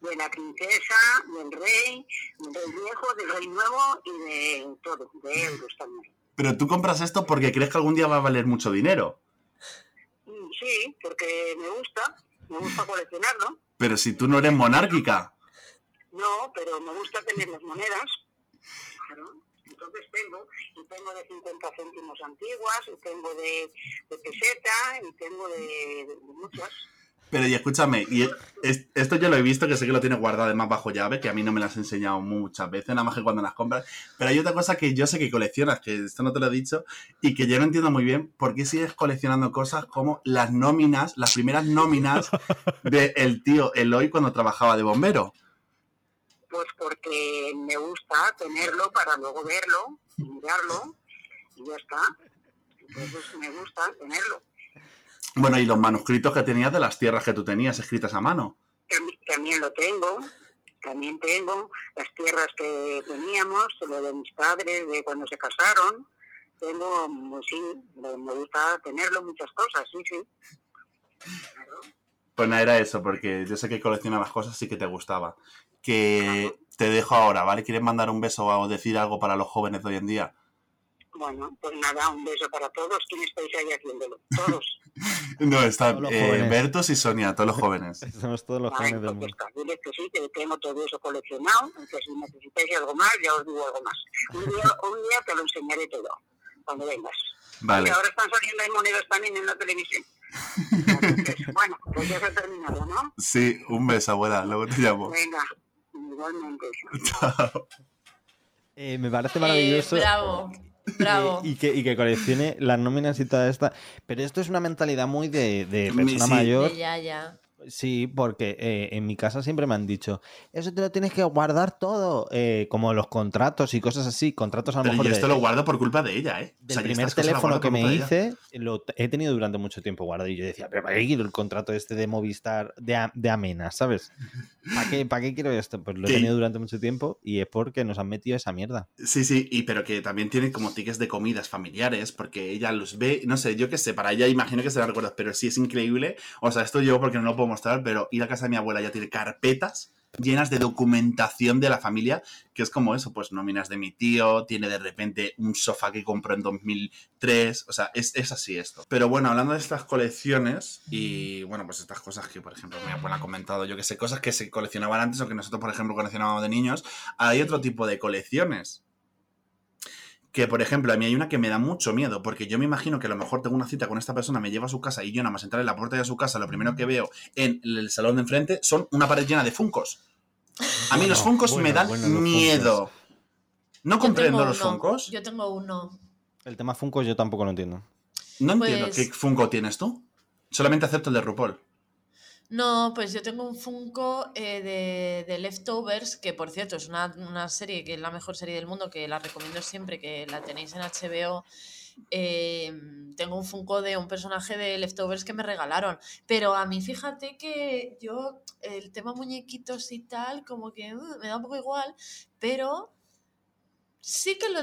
de la princesa, del rey, del viejo, del rey nuevo y de todo, de euros también. Pero tú compras esto porque crees que algún día va a valer mucho dinero. Mm, Sí, porque me gusta, me gusta coleccionarlo. Pero si tú no eres monárquica. No, pero me gusta tener las monedas. Claro. Entonces tengo, y tengo de 50 céntimos antiguas, y tengo de, de peseta, y tengo de, de- de muchas. Pero y escúchame, y es- esto yo lo he visto, que sé que lo tienes guardado además bajo llave, que a mí no me lo has enseñado muchas veces, nada más que cuando las compras. Pero hay otra cosa que yo sé que coleccionas, que esto no te lo he dicho, y que yo no entiendo muy bien, ¿por qué sigues coleccionando cosas como las nóminas, las primeras nóminas del tío Eloy cuando trabajaba de bombero? Pues porque me gusta tenerlo para luego verlo, y mirarlo, y ya está. Entonces me gusta tenerlo. Bueno, y los manuscritos que tenías de las tierras que tú tenías escritas a mano. Tambi- También lo tengo, también tengo las tierras que teníamos, lo de mis padres, de cuando se casaron. Tengo, pues sí, me gusta tenerlo, muchas cosas, sí, sí. Claro. Pues nada, era eso, porque yo sé que coleccionabas cosas sí que te gustaba. Que te dejo ahora, ¿vale? ¿Quieres mandar un beso o decir algo para los jóvenes de hoy en día? Bueno, pues nada, un beso para todos. ¿Quién estáis ahí haciéndolo? Todos. No, están eh. Bertus y Sonia, todos los jóvenes. Somos todos los jóvenes del pues mundo. diles que sí, que tengo todo eso coleccionado, que si necesitáis algo más, ya os digo algo más. Un día, un día te lo enseñaré todo, cuando vengas. Vale. Y ahora están saliendo ahí monedas también en la televisión. Entonces, bueno, pues ya se ha terminado, ¿no? Sí, un beso, abuela. Luego te llamo. Venga, igualmente. Chao. Eh, me parece Eh, maravilloso. bravo, bravo. Y, y que, y que coleccione las nóminas y toda esta. Pero esto es una mentalidad muy de, de persona sí. mayor. De ya, ya. Sí, porque eh, en mi casa siempre me han dicho, eso te lo tienes que guardar todo, eh, como los contratos y cosas así, contratos a lo Pero mejor yo de- esto lo guardo por culpa de ella, ¿eh? O del sea, primer teléfono que me hice, lo he tenido durante mucho tiempo guardado y yo decía, pero ¿para qué quiero el contrato este de Movistar de, de Amena, ¿sabes? ¿Para qué, ¿Para qué quiero esto? Pues lo he tenido durante mucho tiempo y es porque nos han metido esa mierda. Sí, sí, y pero que también tiene como tickets de comidas familiares, porque ella los ve, no sé, yo qué sé, para ella imagino que se la recuerda, pero sí es increíble. O sea, esto yo porque no lo puedo mostrar, pero ir a casa de mi abuela ya tiene carpetas llenas de documentación de la familia, que es como eso, pues nóminas de mi tío, tiene de repente un sofá que compró en 2003, o sea, es, es así esto. Pero bueno, hablando de estas colecciones y bueno, pues estas cosas que, por ejemplo, abuela ha comentado, yo que sé, cosas que se coleccionaban antes o que nosotros, por ejemplo, coleccionábamos de niños, hay otro tipo de colecciones. Que, por ejemplo, a mí hay una que me da mucho miedo, porque yo me imagino que a lo mejor tengo una cita con esta persona, me lleva a su casa y yo nada más entrar en la puerta de su casa, lo primero que veo en el salón de enfrente son una pared llena de funcos. A mí los Bueno, funcos me dan bueno, miedo. No comprendo los uno, funcos. Yo tengo uno. El tema Funko yo tampoco lo entiendo. No entiendo Pues- qué funko tienes tú. Solamente acepto el de RuPaul. No, pues yo tengo un Funko eh, de, de Leftovers, que por cierto es una, una serie que es la mejor serie del mundo, que la recomiendo siempre, que la tenéis en HBO. Eh, tengo un Funko de un personaje de Leftovers que me regalaron. Pero a mí fíjate que yo, el tema muñequitos y tal, como que uh, me da un poco igual, pero sí que lo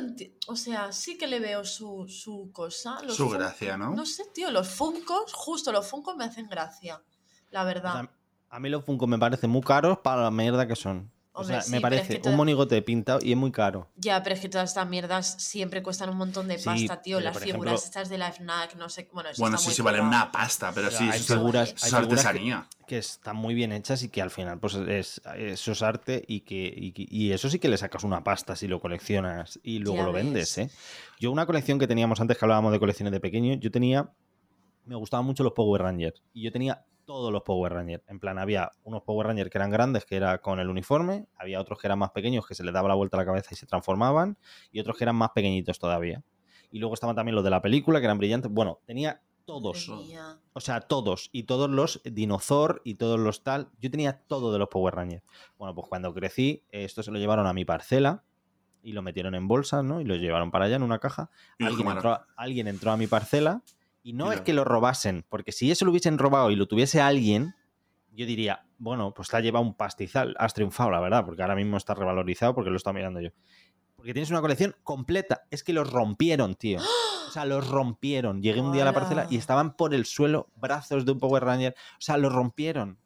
O sea, sí que le veo su, su cosa. los Su gracia, ¿no? No sé, tío, los Funkos, justo los Funkos me hacen gracia, la O verdad. sea, a mí los Funko me parecen muy caros para la mierda que son. O sea, sí, me es parece que toda- un monigote pintado y es muy caro. Ya, pero es que todas estas mierdas siempre cuestan un montón de Sí, pasta, tío. Las figuras ejemplo- estas de la FNAC, no sé. Bueno, eso Bueno, está sí, muy sí, vale una pasta, pero Pero sí, hay figuras, es que- artesanía. que están muy bien hechas y que al final pues es, eso es arte y que y, eso sí que le sacas una pasta si lo coleccionas y luego Ya lo ves. vendes, ¿eh? Yo una colección que teníamos antes que hablábamos de colecciones de pequeño, yo tenía me gustaban mucho los Power Rangers y yo tenía todos los Power Rangers. En plan, había unos Power Rangers que eran grandes, que era con el uniforme, había otros que eran más pequeños, que se les daba la vuelta a la cabeza y se transformaban, y otros que eran más pequeñitos todavía. Y luego estaban también los de la película, que eran brillantes. Bueno, tenía todos. O sea, todos. Y todos los Dinosaur y todos los tal. Yo tenía todo de los Power Rangers. Bueno, pues cuando crecí, esto se lo llevaron a mi parcela y lo metieron en bolsas, ¿no? Y lo llevaron para allá en una caja. Entró, a- alguien entró a mi parcela y no es que lo robasen, porque si eso lo hubiesen robado y lo tuviese alguien, yo diría, bueno, pues te ha llevado un pastizal. Has triunfado, la verdad, porque ahora mismo está revalorizado porque lo está mirando yo. Porque tienes una colección completa. Es que los rompieron, tío. O sea, los rompieron. Llegué un día a la parcela y estaban por el suelo brazos de un Power Ranger. O sea, los rompieron.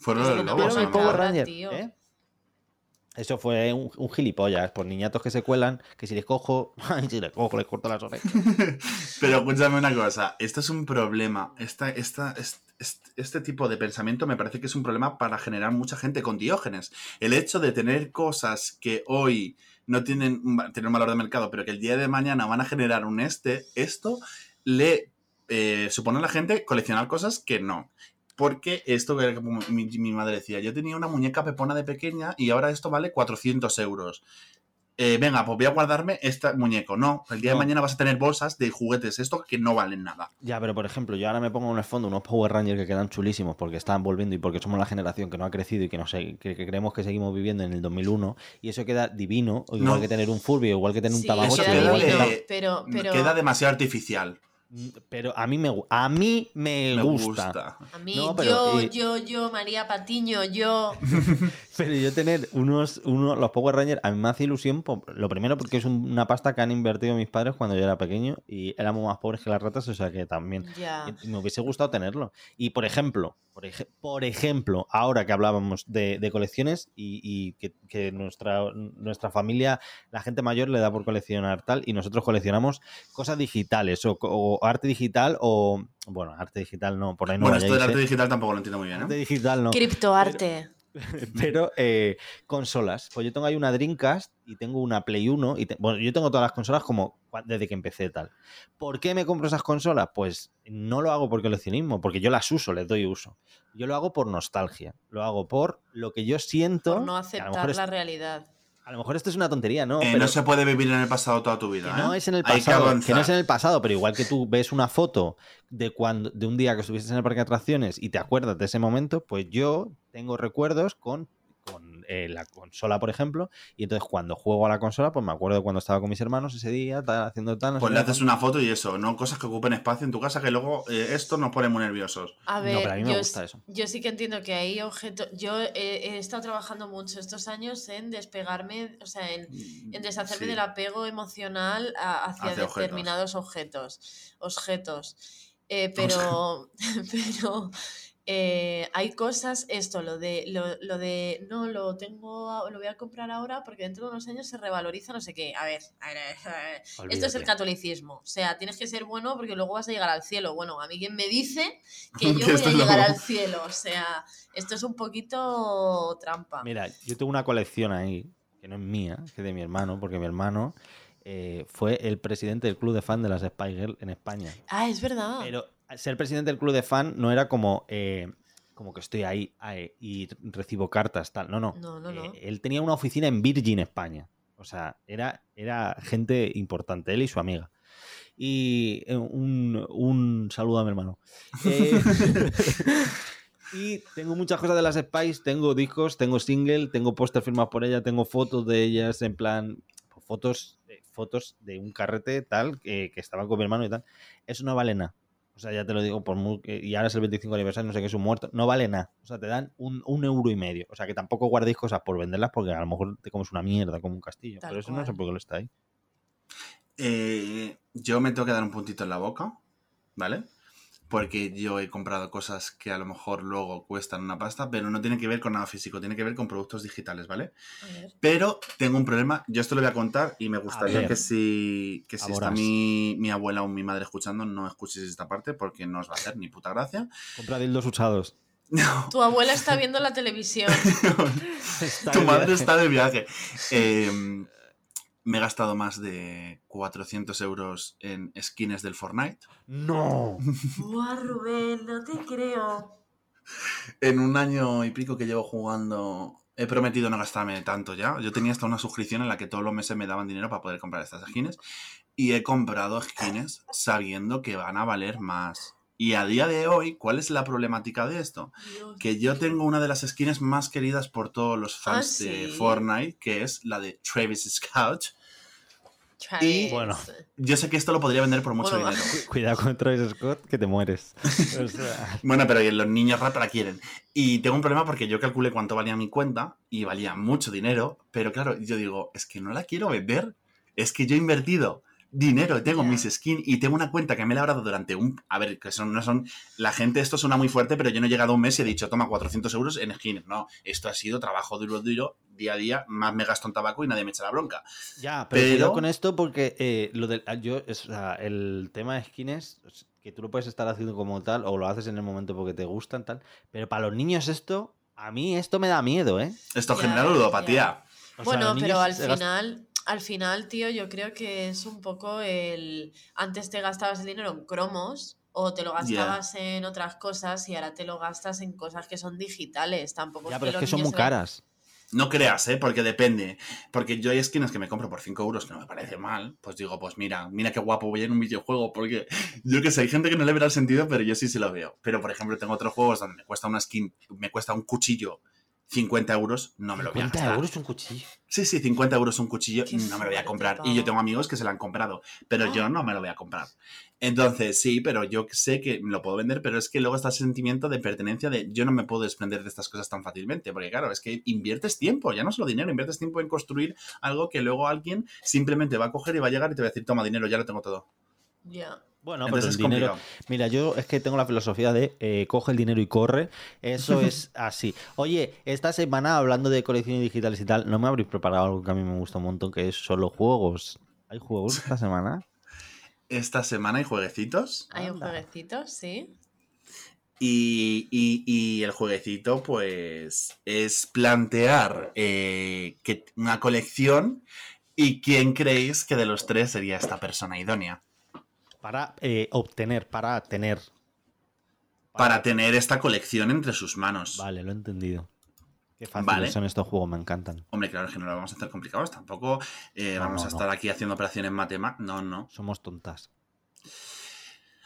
Fueron los lobos. El. Power Ranger. tío. ¿eh? Eso fue un, gilipollas, por niñatos que se cuelan, que si les cojo, si les cojo, les corto las orejas. Pero escúchame una cosa, esto es un problema. Esta, esta, es- es- este tipo de pensamiento me parece que es un problema para generar mucha gente con diógenes. El hecho de tener cosas que hoy no tienen tienen un valor de mercado, pero que el día de mañana van a generar un este, esto le eh, supone a la gente coleccionar cosas que no. Porque esto que como mi, mi madre decía, yo tenía una muñeca pepona de pequeña y ahora esto vale 400 euros. Eh, venga, pues voy a guardarme este muñeco. No, el día No. de mañana vas a tener bolsas de juguetes estos que no valen nada. Ya, pero por ejemplo, yo ahora me pongo en el fondo unos Power Rangers que quedan chulísimos porque están volviendo y porque somos la generación que no ha crecido y que, no sé, que, que creemos que seguimos viviendo en el 2001 y eso queda divino, o igual No. que tener un Furby, o igual que tener un Sí, Tamagotchi. queda de- pero Queda demasiado artificial. Pero a mí me, a mí me, Me gusta. gusta. a mí, No, pero, yo, eh, yo, yo, María Patiño, yo. Pero yo tener unos, unos los Power Rangers a mí me hace ilusión, por- lo primero porque es un- una pasta que han invertido mis padres cuando yo era pequeño y éramos más pobres que las ratas, o sea que también Ya. me hubiese gustado tenerlo. Y por ejemplo, por, ej- por ejemplo, ahora que hablábamos de, de colecciones y, y que, que nuestra, nuestra familia, la gente mayor le da por coleccionar tal y nosotros coleccionamos cosas digitales o, co- o arte digital o, bueno, arte digital no, por ahí no bueno, esto del arte ¿eh? digital tampoco lo entiendo muy bien, Arte ¿eh? digital no. Criptoarte. Pero eh, consolas. Pues yo tengo ahí una Dreamcast y tengo una Play 1. Y te- bueno, yo tengo todas las consolas como desde que empecé tal. ¿Por qué me compro esas consolas? Pues no lo hago por coleccionismo, porque yo las uso, les doy uso. Yo lo hago por nostalgia. Lo hago por lo que yo siento. Por no lo aceptar la realidad. A lo mejor esto es una tontería, ¿no? Eh, Pero- no se puede vivir en el pasado toda tu vida. que no es en el que pasado, que, avanzar. no es en el pasado, pero igual que tú ves una foto de cuando de un día que estuviste en el parque de atracciones y te acuerdas de ese momento, pues yo tengo recuerdos con eh, la consola, por ejemplo, y entonces cuando juego a la consola, pues me acuerdo de cuando estaba con mis hermanos ese día, tal, haciendo tal. no Pues le haces una foto y eso, no cosas que ocupen espacio en tu casa que luego eh, esto nos pone muy nerviosos. A No, ver, pero a mí me yo, gusta eso. yo sí que entiendo que hay objetos. Yo he estado trabajando mucho estos años en despegarme, o sea, en, en deshacerme Sí. del apego emocional a- hacia, Hacia objetos. determinados objetos. Objetos. Eh, pero, pero eh, hay cosas, esto, lo de, lo, lo de, no, lo tengo, lo voy a comprar ahora porque dentro de unos años se revaloriza no sé qué. A ver, a ver, a ver, esto es el catolicismo. O sea, tienes que ser bueno porque luego vas a llegar al cielo. Bueno, a mí quien me dice que yo voy a llegar al cielo. O sea, esto es un poquito trampa. Mira, yo tengo una colección ahí, que no es mía, que es de mi hermano, porque mi hermano eh, fue el presidente del club de fan de las Spy Girl en España. Ah, es verdad. Pero ser presidente del club de fan no era como, eh, como que estoy ahí eh, y recibo cartas, tal. No, no. No, no, no. Eh, él tenía una oficina en Virgin, España. O sea, era, era gente importante, él y su amiga. Y un, un saludo a mi hermano. Eh, y tengo muchas cosas de las Spice, tengo discos, tengo single, tengo póster firmados por ella, tengo fotos de ellas en plan, fotos, fotos de un carrete tal, que, que estaba con mi hermano y tal. Eso no vale nada. O sea, ya te lo digo, por muy y ahora es el 25 aniversario, no sé qué es un muerto, no vale nada. O sea, te dan un, un euro y medio. O sea, que tampoco guardéis cosas por venderlas porque a lo mejor te comes una mierda como un castillo. Tal Pero eso no sé por qué lo está ahí. Eh, yo me tengo que dar un puntito en la boca, ¿vale? Porque yo he comprado cosas que a lo mejor luego cuestan una pasta, pero no tiene que ver con nada físico, tiene que ver con productos digitales, ¿vale? A ver. Pero tengo un problema, yo esto lo voy a contar y me gustaría que si, que si está mi, mi abuela o mi madre escuchando, no escuchéis esta parte porque no os va a hacer ni puta gracia. Compra dildos usados. No, Tu abuela está viendo la televisión. Tu madre está de viaje. Eh, me he gastado más de 400 euros en skins del Fortnite. ¡No! Buah, Rubén, no te creo. En un año y pico que llevo jugando, he prometido no gastarme tanto ya. Yo tenía hasta una suscripción en la que todos los meses me daban dinero para poder comprar estas skins. Y he comprado skins sabiendo que van a valer más. Y a día de hoy, ¿cuál es la problemática de esto? Dios. Que yo tengo una de las skins más queridas por todos los fans Ah, de. Fortnite, que es la de Travis Scott. Travis. Bueno. Yo sé que esto lo podría vender por mucho Bueno, dinero. Cuidado con Travis Scott, que te mueres. O sea, Bueno, pero los niños rata la quieren. Y tengo un problema porque yo calculé cuánto valía mi cuenta y valía mucho dinero, pero claro, yo digo, es que no la quiero vender. Es que yo he invertido dinero, tengo mis skins y tengo una cuenta que me he labrado durante un... A ver, que son, no son... La gente, esto suena muy fuerte, pero yo no he llegado a un mes y he dicho, toma 400 euros en skins. No, esto ha sido trabajo duro, duro, día a día, más me gasto en tabaco y nadie me echa la bronca. ya, pero, Pero- cuidado con esto porque eh, lo del, yo, es- o sea, el tema de skins, que tú lo puedes estar haciendo como tal, o lo haces en el momento porque te gustan, tal. Pero para los niños esto, a mí esto me da miedo, ¿eh? Esto genera ludopatía. O sea, Bueno, pero al final, al final, tío, yo creo que es un poco el. Antes te gastabas el dinero en cromos o te lo gastabas en otras cosas y ahora te lo gastas en cosas que son digitales. Tampoco Ya, es pero es que son muy caras. No creas, ¿eh? Porque depende. Porque yo hay skins que me compro por 5 euros, que no me parece mal. Pues digo, pues mira, mira qué guapo voy en un videojuego. Porque yo que sé, hay gente que no le verá el sentido, pero yo sí se lo veo. Pero por ejemplo, tengo otros juegos donde me cuesta una skin, me cuesta un cuchillo 50 euros, no me lo voy a 50 gastar. euros un cuchillo. Sí, sí, 50 euros un cuchillo, no me lo voy a comprar. Y yo tengo amigos que se lo han comprado, pero Ah. yo no me lo voy a comprar. Entonces, sí, pero yo sé que lo puedo vender, pero es que luego está ese sentimiento de pertenencia de yo no me puedo desprender de estas cosas tan fácilmente, porque claro, es que inviertes tiempo, ya no solo dinero, inviertes tiempo en construir algo que luego alguien simplemente va a coger y va a llegar y te va a decir, toma dinero, ya lo tengo todo. Ya. Bueno, pero Entonces el es dinero, complicado. Mira, yo es que tengo la filosofía de eh, coge el dinero y corre. Eso es así. Oye, esta semana, hablando de colecciones digitales y tal, ¿no me habréis preparado algo que a mí me gusta un montón, que es solo juegos? ¿Hay juegos esta semana? Esta semana hay jueguecitos Hay un jueguecito, sí. y, y- y el jueguecito pues es plantear eh, que una colección y quién creéis que de los tres sería esta persona idónea. Para eh, obtener, para tener. para tener esta colección entre sus manos. Vale, lo he entendido. Qué fáciles Vale. son estos juegos, me encantan. Hombre, claro, es que no lo vamos a hacer complicados, tampoco eh, No, vamos no, a no. estar aquí haciendo operaciones matemáticas. No, no. Somos tontas.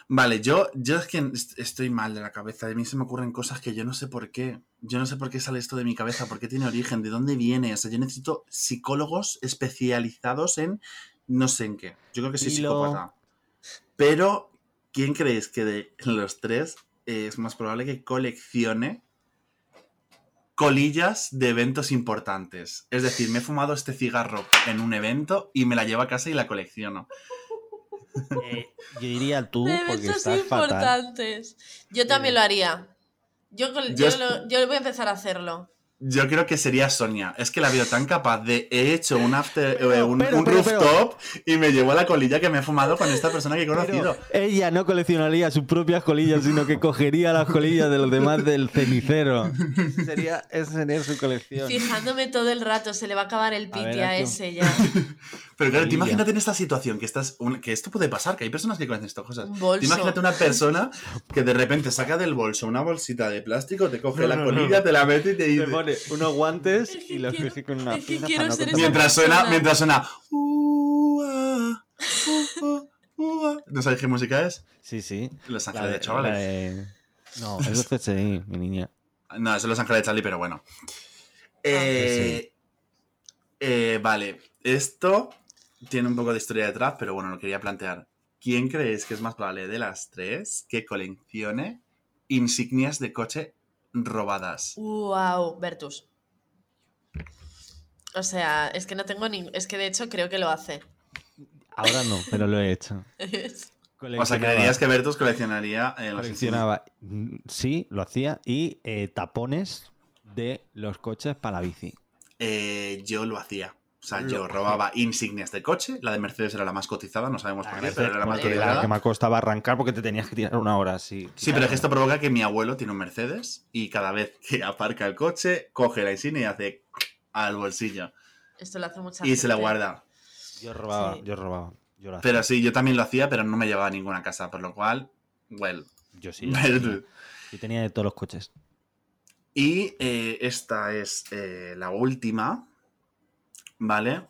Vale, yo, yo es que est- estoy mal de la cabeza. De mí se me ocurren cosas que yo no sé por qué. Yo no sé por qué sale esto de mi cabeza, por qué tiene origen, de dónde viene. O sea, yo necesito psicólogos especializados en no sé en qué. Yo creo que soy psicópata. Pero, ¿quién creéis que de los tres es más probable que coleccione colillas de eventos importantes? Es decir, me he fumado este cigarro en un evento y me la llevo a casa y la colecciono. Eh, yo diría tú, De porque eventos estás fatal. importantes. Yo también lo haría. Yo, col- Yo yo, es- lo- yo voy a empezar a hacerlo. Yo creo que sería Sonia. Es que la veo tan capaz de he hecho un after, Pero, eh, un, pero, un pero, pero. rooftop y me llevo la colilla que me he fumado con esta persona que he conocido. Pero ella no coleccionaría sus propias colillas, sino que cogería las colillas de los demás del cenicero. Sería, esa sería su colección. Fijándome todo el rato, se le va a acabar el A ver, piti a, ese ya. Pero claro, te imagínate en esta situación que estás un- que esto puede pasar, que hay personas que conocen estas cosas. Te bolso. imagínate una persona que de repente saca del bolso una bolsita de plástico, te coge No, la no, colilla, no. te la mete y te Te dice. pone unos guantes y los coge con una que pinza quiero para no ser Mientras suena, mientras suena. "Uh, ah, uh, uh, uh, ah". ¿No sabéis qué música es? Sí, sí. Los Ángeles de- de Chavales. la de- No, es CSI, mi niña. No, eso es Los Ángeles de Charlie, pero bueno. Eh, eh, vale, esto tiene un poco de historia detrás, pero bueno, lo quería plantear. ¿Quién creéis que es más probable de las tres que coleccione insignias de coche robadas? Wow, Bertus. O sea, es que no tengo ni. Es que de hecho creo que lo hace. Ahora no, pero lo he hecho. O sea, creerías que Bertus coleccionaría eh, las Coleccionaba, mm, sí, lo hacía, y eh, tapones de los coches para la bici. Eh, yo lo hacía. O sea, yo robaba insignias de coche. La de Mercedes era la más cotizada, no sabemos por qué, pero era la más Eh, la cotizada. que me costaba arrancar porque te tenías que tirar una hora así. Sí, pero es que esto provoca que mi abuelo tiene un Mercedes y cada vez que aparca el coche, coge la insignia y hace al bolsillo Esto lo hace mucha y se la guarda. Yo robaba, Sí. yo robaba. Yo lo hacía. Pero sí, yo también lo hacía, pero no me llevaba a ninguna casa, por lo cual, well. Yo sí. hacía. Yo tenía de todos los coches. Y eh, esta es eh, la última, ¿vale?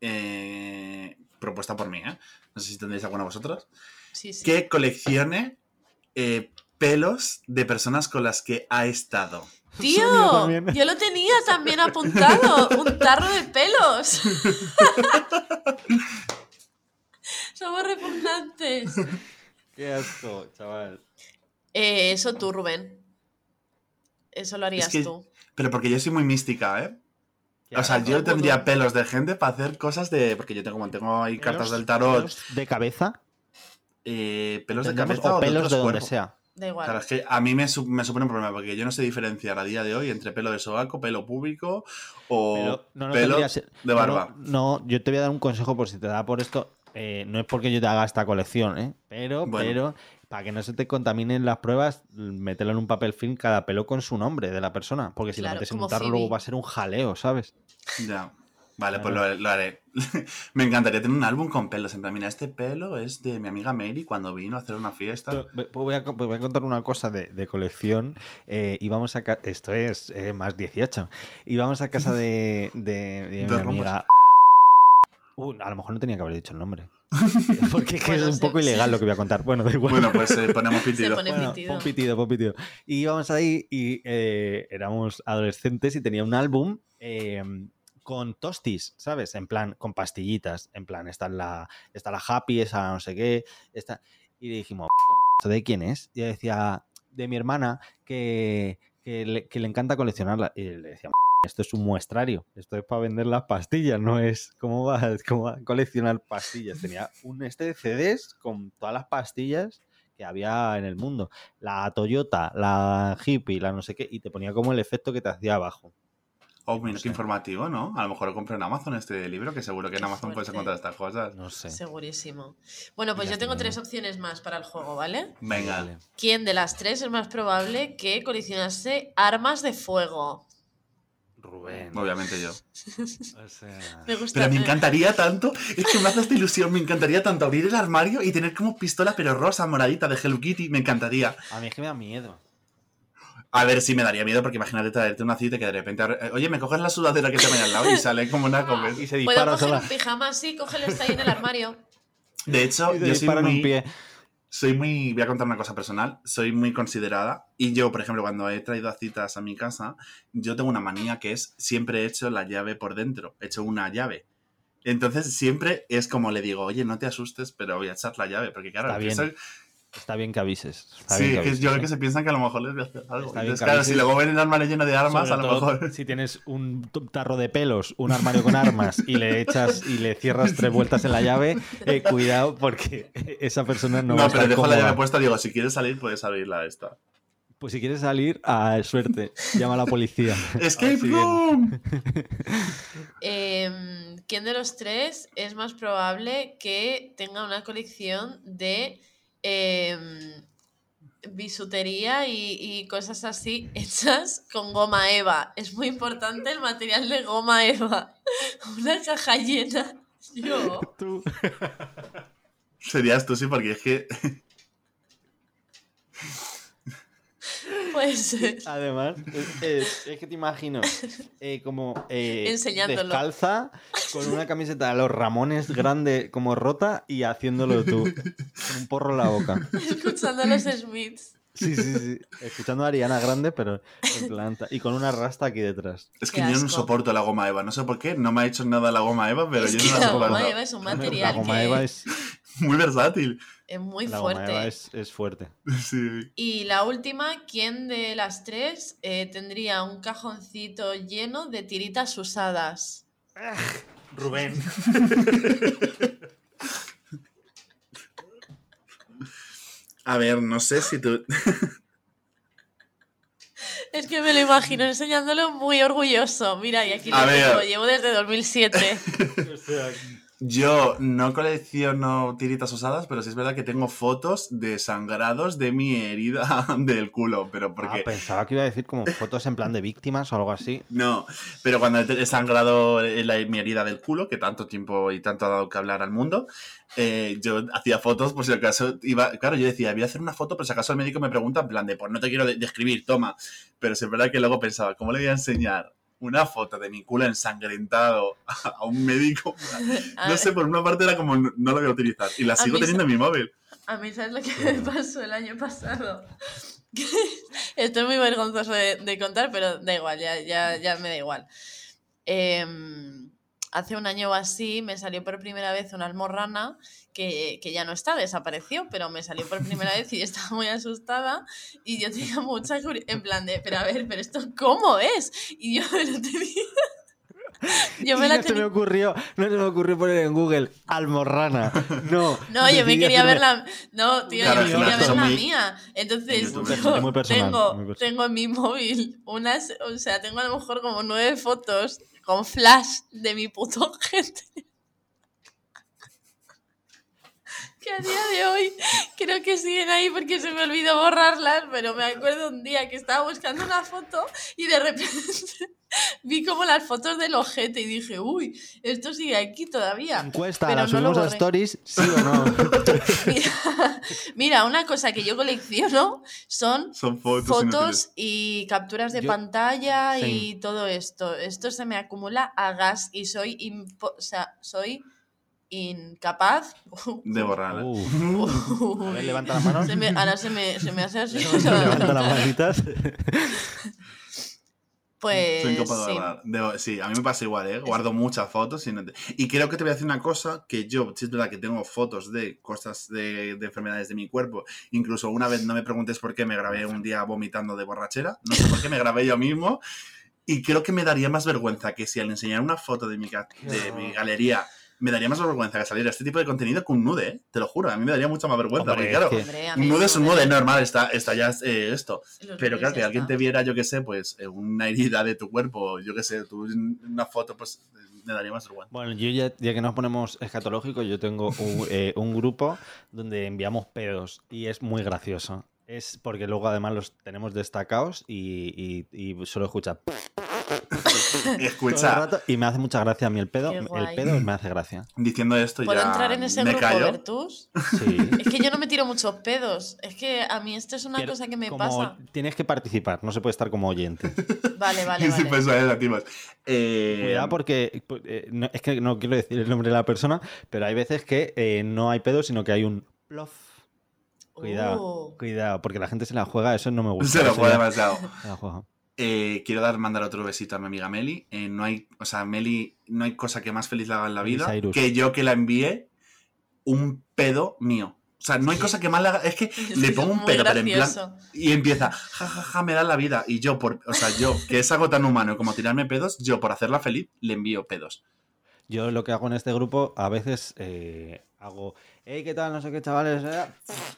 Eh, propuesta por mí, ¿eh? No sé si tendréis alguna vosotros. Sí, sí. Que coleccione eh, pelos de personas con las que ha estado. ¡Tío! Yo lo tenía también apuntado. Un tarro de pelos. Somos repugnantes. Qué asco, chaval. Eh, eso tú, Rubén. Eso lo harías que- tú. Pero porque yo soy muy mística, ¿eh? O sea, yo tendría pelos de gente para hacer cosas de. Porque yo tengo, como tengo ahí cartas del tarot, pelos de cabeza. eh, pelos de cabeza o o, pelos otros de donde sea. Da igual. Claro, es que a mí me, su- me supone un problema porque yo no sé diferenciar a día de hoy entre pelo de sobaco, pelo púbico o Pero no, no pelo de barba. No, no, yo te voy a dar un consejo por si te da por esto. eh, no es porque yo te haga esta colección, ¿eh? Pero, Bueno. pero, para que no se te contaminen las pruebas, mételo en un papel film cada pelo con su nombre de la persona. Porque si Claro, lo metes en un tarro, Phoebe. luego va a ser un jaleo, ¿sabes? Ya. Vale, pues lo, lo haré. me encantaría tener un álbum con pelos. En plan, mira, este pelo es de mi amiga Mary cuando vino a hacer una fiesta. Pues voy, a, co- voy a contar una cosa de, de colección. Eh, íbamos a esto es eh, más 18. Íbamos a casa de, de, de mi amiga. Uh, a lo mejor no tenía que haber dicho el nombre. Porque es que Bueno, es un sí, poco sí. ilegal lo que voy a contar. Bueno, da igual. Bueno, pues eh, ponemos Se pitido. pone Bueno, pitido. pon pitido, pon pitido. Y íbamos ahí y eh, éramos adolescentes y tenía un álbum eh, con tostis, ¿sabes? En plan, con pastillitas. En plan, está la, está la happy, esa no sé qué. Está... Y dijimos, ¿esto de quién es? Y ella decía, de mi hermana, que, que, le, que le encanta coleccionarla. Y le decíamos, esto es un muestrario, esto es para vender las pastillas, no es cómo vas a coleccionar pastillas. Tenía un este de CDs con todas las pastillas que había en el mundo. La Toyota, la hippie, la no sé qué, y te ponía como el efecto que te hacía abajo. Oh, mira, No qué sé. informativo, ¿no? A lo mejor lo compro en Amazon este libro, que seguro que en Amazon puedes encontrar estas cosas. No sé. Segurísimo. Bueno, pues Ya yo tengo tres opciones más para el juego, ¿vale? Venga. Vale. ¿Quién de las tres es más probable que coleccionase armas de fuego? Rubén. Obviamente yo. O sea, Me gusta. Pero me encantaría tanto, es que me hace esta ilusión, me encantaría tanto abrir el armario y tener como pistola, pero rosa, moradita, de Hello Kitty, me encantaría. a mí es que me da miedo. A ver si me daría miedo, porque imagínate traerte una cita que de repente, eh, oye, me coges la sudadera que te viene al lado y sale como una comer. Y se Puedo dispara coger sola. un pijama así, cógelo, está ahí en el armario. De hecho, Y yo soy un pie. Soy muy, voy a contar una cosa personal, soy muy considerada y yo, por ejemplo, cuando he traído a citas a mi casa, yo tengo una manía que es, siempre he hecho la llave por dentro, he hecho una llave. Entonces siempre es como le digo, oye, no te asustes, pero voy a echar la llave, porque claro, Está bien, soy- Está bien que avises. Está sí, bien que avises, yo creo que se piensan que a lo mejor les voy a hacer algo. Está bien Entonces, que claro, si luego ven el armario lleno de armas, Sobre a lo todo mejor... Si tienes un tarro de pelos, un armario con armas y le echas y le cierras tres vueltas en la llave, eh, cuidado porque esa persona no, No, va a pero estar dejo la llave puesta, digo, si quieres salir, puedes abrirla esta. Pues si quieres salir, a suerte, llama a la policía. ¡Escape si room! Em, ¿Quién de los tres es más probable que tenga una colección de em, bisutería y, y cosas así hechas con goma eva? Es muy importante el material de goma eva. Una caja llena. Yo. Tú. Serías tú, sí, porque es que... Eh, Además, es, es- es que te imagino eh, como eh, Enseñándolo. descalza con una camiseta de los Ramones grande como rota y haciéndolo tú con un porro en la boca. escuchando a los Smiths. Sí, sí, sí. Escuchando a Ariana Grande, pero en plan, ta- y con una rasta aquí detrás. Es Qué que yo no soporto la goma eva. No sé por qué, no me ha hecho nada la goma eva, pero es yo que no la la soporto. goma eva es un La material goma que Eva es, Muy versátil. es muy la goma fuerte. Eva es, es fuerte. Sí. Y la última, ¿quién de las tres eh, tendría un cajoncito lleno de tiritas usadas? Rubén. A ver, no sé si tú... Es que me lo imagino enseñándolo muy orgulloso. Mira, y aquí lo A ver. tengo, llevo desde 2007. Yo no colecciono tiritas usadas, pero sí es verdad que tengo fotos de sangrados de mi herida del culo, pero Ah, porque... pensaba que iba a decir como fotos en plan de víctimas o algo así. No, pero cuando he sangrado la- mi herida del culo, que tanto tiempo y tanto ha dado que hablar al mundo, eh, yo hacía fotos por si acaso iba... Claro, yo decía, voy a hacer una foto por si acaso el médico me pregunta en plan de, pues no te quiero de- describir, toma. Pero sí es verdad que luego pensaba, ¿cómo le voy a enseñar una foto de mi culo ensangrentado a un médico? No sé, por una parte era como, no, no lo voy a utilizar. Y la sigo teniendo en mi móvil. a mí, ¿sabes lo que me pasó el año pasado? Esto es muy vergonzoso de, de contar, pero da igual, ya, ya, ya me da igual. Em, hace un año o así me salió por primera vez una almorrana que, que ya no está, desapareció, pero me salió por primera vez y estaba muy asustada y yo tenía mucha curiosidad, en plan de, pero a ver, pero esto ¿cómo es? Y yo me lo tenía... Yo me Y la no se me ocurrió, no se me ocurrió poner en Google almorrana. No. No, yo me quería ver la. No, tío, Claro, yo me quería ver la muy- mía. Entonces, yo personal, tengo, tengo en mi móvil unas. O sea, tengo a lo mejor como nueve fotos con flash de mi puto gente. Que a día de hoy creo que siguen ahí porque se me olvidó borrarlas, pero me acuerdo un día que estaba buscando una foto y de repente vi como las fotos del ojete y dije, uy, esto sigue aquí todavía. Encuesta, Pero ¿la no lo subimos a stories? ¿Sí o no? Mira, mira, una cosa que yo colecciono son Son fotos. fotos y capturas de Yo- pantalla Sí. y todo esto. Esto se me acumula a gas y soy, o sea, soy incapaz. De borrar. Uh, a ver, levanta la mano. Se me- ahora se me, se me hace así. levanta las manitas. Pues Soy incapaz de sí. borrar. Debo- sí, a mí me pasa igual, ¿eh? Guardo muchas fotos y, no te- y creo que te voy a decir una cosa, que yo, si es verdad que tengo fotos de cosas de, de enfermedades de mi cuerpo, incluso una vez, no me preguntes por qué, me grabé un día vomitando de borrachera, no sé por qué, me grabé yo mismo, y creo que me daría más vergüenza que si al enseñar una foto de mi, de mi galería, me daría más vergüenza que saliera este tipo de contenido que un nude, ¿eh? Te lo juro, a mí me daría mucha más vergüenza, Hombre, porque claro, es que- Hombre, a un nude es un nude, normal, está, está ya eh, esto. los Pero claro, que alguien te viera, yo qué sé, pues eh, una herida de tu cuerpo, yo qué sé, tú una foto, pues me daría más vergüenza. Bueno, yo ya, ya que nos ponemos escatológicos, yo tengo un, eh, un grupo donde enviamos pedos y es muy gracioso. Es porque luego además los tenemos destacados y, y, y solo escucha Escucha, rato y me hace mucha gracia a mí el pedo. El pedo me hace gracia. diciendo esto ¿Puedo ya entrar en ese me grupo, callo. Sí. Es que yo no me tiro muchos pedos. Es que a mí esto es una Pero cosa que me como pasa. Tienes que participar, no se puede estar como oyente. Vale, vale, vale. Eh, Cuidado porque pues, eh, no- es que no quiero decir el nombre de la persona, pero hay veces que eh, no hay pedo, sino que hay un plof. Cuidado, Uh. cuidado, porque la gente se la juega, eso no me gusta. se lo juega demasiado. se la juega. Eh, quiero dar, mandar otro besito a mi amiga Meli. Eh, no hay, o sea, Meli, no hay cosa que más feliz la haga en la vida que yo que la envíe un pedo mío. O sea, no hay cosa que más le haga. Es que Es le pongo un pedo, pero en plan. Y empieza, ja, ja, ja, me da la vida. Y yo, por, o sea, yo, que es algo tan humano como tirarme pedos, yo, por hacerla feliz, le envío pedos. Yo lo que hago en este grupo, a veces eh, hago, hey, ¿qué tal? No sé qué, chavales. eh",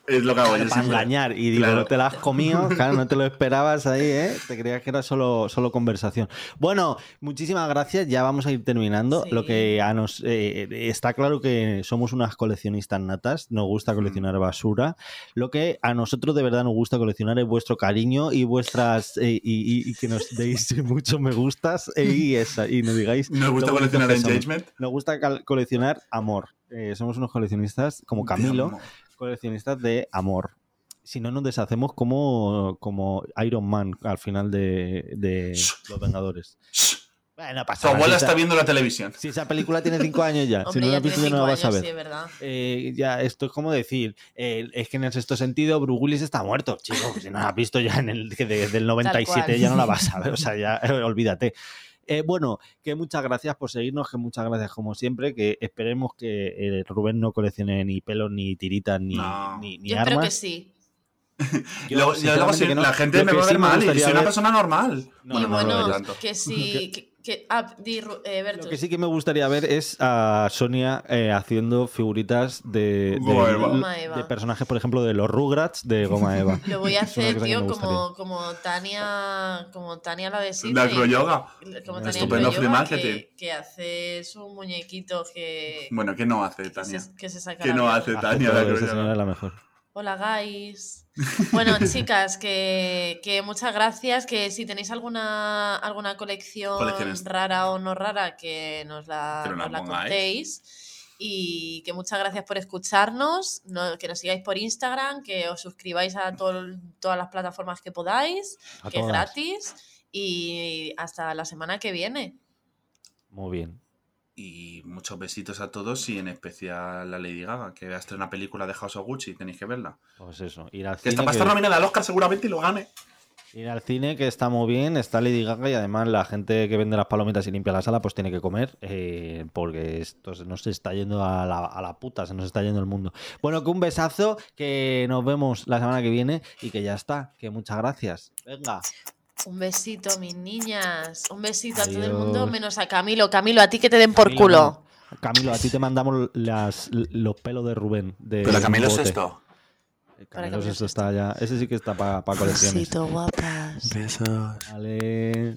Es lo que hago yo para siempre. engañar. Y digo, Claro. no te la has comido, claro, no te lo esperabas ahí, ¿eh? Te creías que era solo, solo conversación. Bueno, muchísimas gracias. Ya vamos a ir terminando. Sí. Lo que a nos eh, está claro que somos unas coleccionistas natas. Nos gusta coleccionar basura. Lo que a nosotros de verdad nos gusta coleccionar es vuestro cariño y vuestras eh, y, y- y que nos deis muchos me gustas eh, y, esa, y nos digáis. Nos gusta coleccionar engagement. Nos gusta coleccionar amor. Eh, somos unos coleccionistas como Camilo, coleccionistas de amor. Si no, nos deshacemos como, como Iron Man al final de, de Los Vengadores. Bueno, no pasa Tu abuela si, está viendo la televisión. si esa película tiene cinco años ya, si Hombre, no la has visto no la vas a años, ver. sí, verdad. Eh, ya, esto es como decir, eh, es que en el sexto sentido Bruce Willis está muerto, chico, si no la has visto ya en el, desde el 97 cual. ya no la vas a ver, o sea, ya eh, olvídate. Eh, bueno, que muchas gracias por seguirnos, que muchas gracias como siempre, que esperemos que eh, Rubén no coleccione ni pelos, ni tiritas, ni, No. ni, ni Yo armas. espero que sí. Yo, luego, si- no. la gente Yo me va a sí ver mal y soy una ver- persona normal. No, y no bueno, que sí. Que, que- ah, di, eh, Bertus. Lo que sí que me gustaría ver es a Sonia eh, haciendo figuritas de, Goma de, Eva. De personajes, por ejemplo, de los Rugrats de Goma Eva. Lo voy a hacer, que tío, como, como Tania, como Tania la de De Sidney. acroyoga. Como Un Tania estupendo Acroyoga, free marketing. que, que hace su muñequito que, Bueno, ¿qué no hace que, Tania? se, que se saca ¿Qué la no hace Hace Tania? de acroyoga? señora es la mejor. Hola, guys. Bueno, chicas, que, que muchas gracias. Que si tenéis alguna, alguna colección rara o no rara, que nos la, nos la contéis. Y que muchas gracias por escucharnos. no- que nos sigáis por Instagram, que os suscribáis a todo- todas las plataformas que podáis, A que es gratis. Y hasta la semana que viene. Muy bien. Y muchos besitos a todos y en especial a Lady Gaga, que va a una película de House of Gucci, tenéis que verla. Pues eso, ir al Que está cine, para estar nominada al Oscar seguramente y lo gane. Ir al cine, que está muy bien, está Lady Gaga y además la gente que vende las palomitas y limpia la sala pues tiene que comer eh, porque esto se nos está yendo a la, a la puta, se nos está yendo el mundo. Bueno, que un besazo, que nos vemos la semana que viene y que ya está, que muchas gracias. Venga. Un besito, mis niñas. Un besito a todo el mundo, menos a Camilo. Camilo, a ti que te den por Camilo, culo. Camilo, a ti te mandamos las, los pelos de Rubén. De Pero Camilo es esto. Para Camilo Camilo Sesto está ya. Ese sí que está para colecciones. Besito, guapas. Besos. Vale.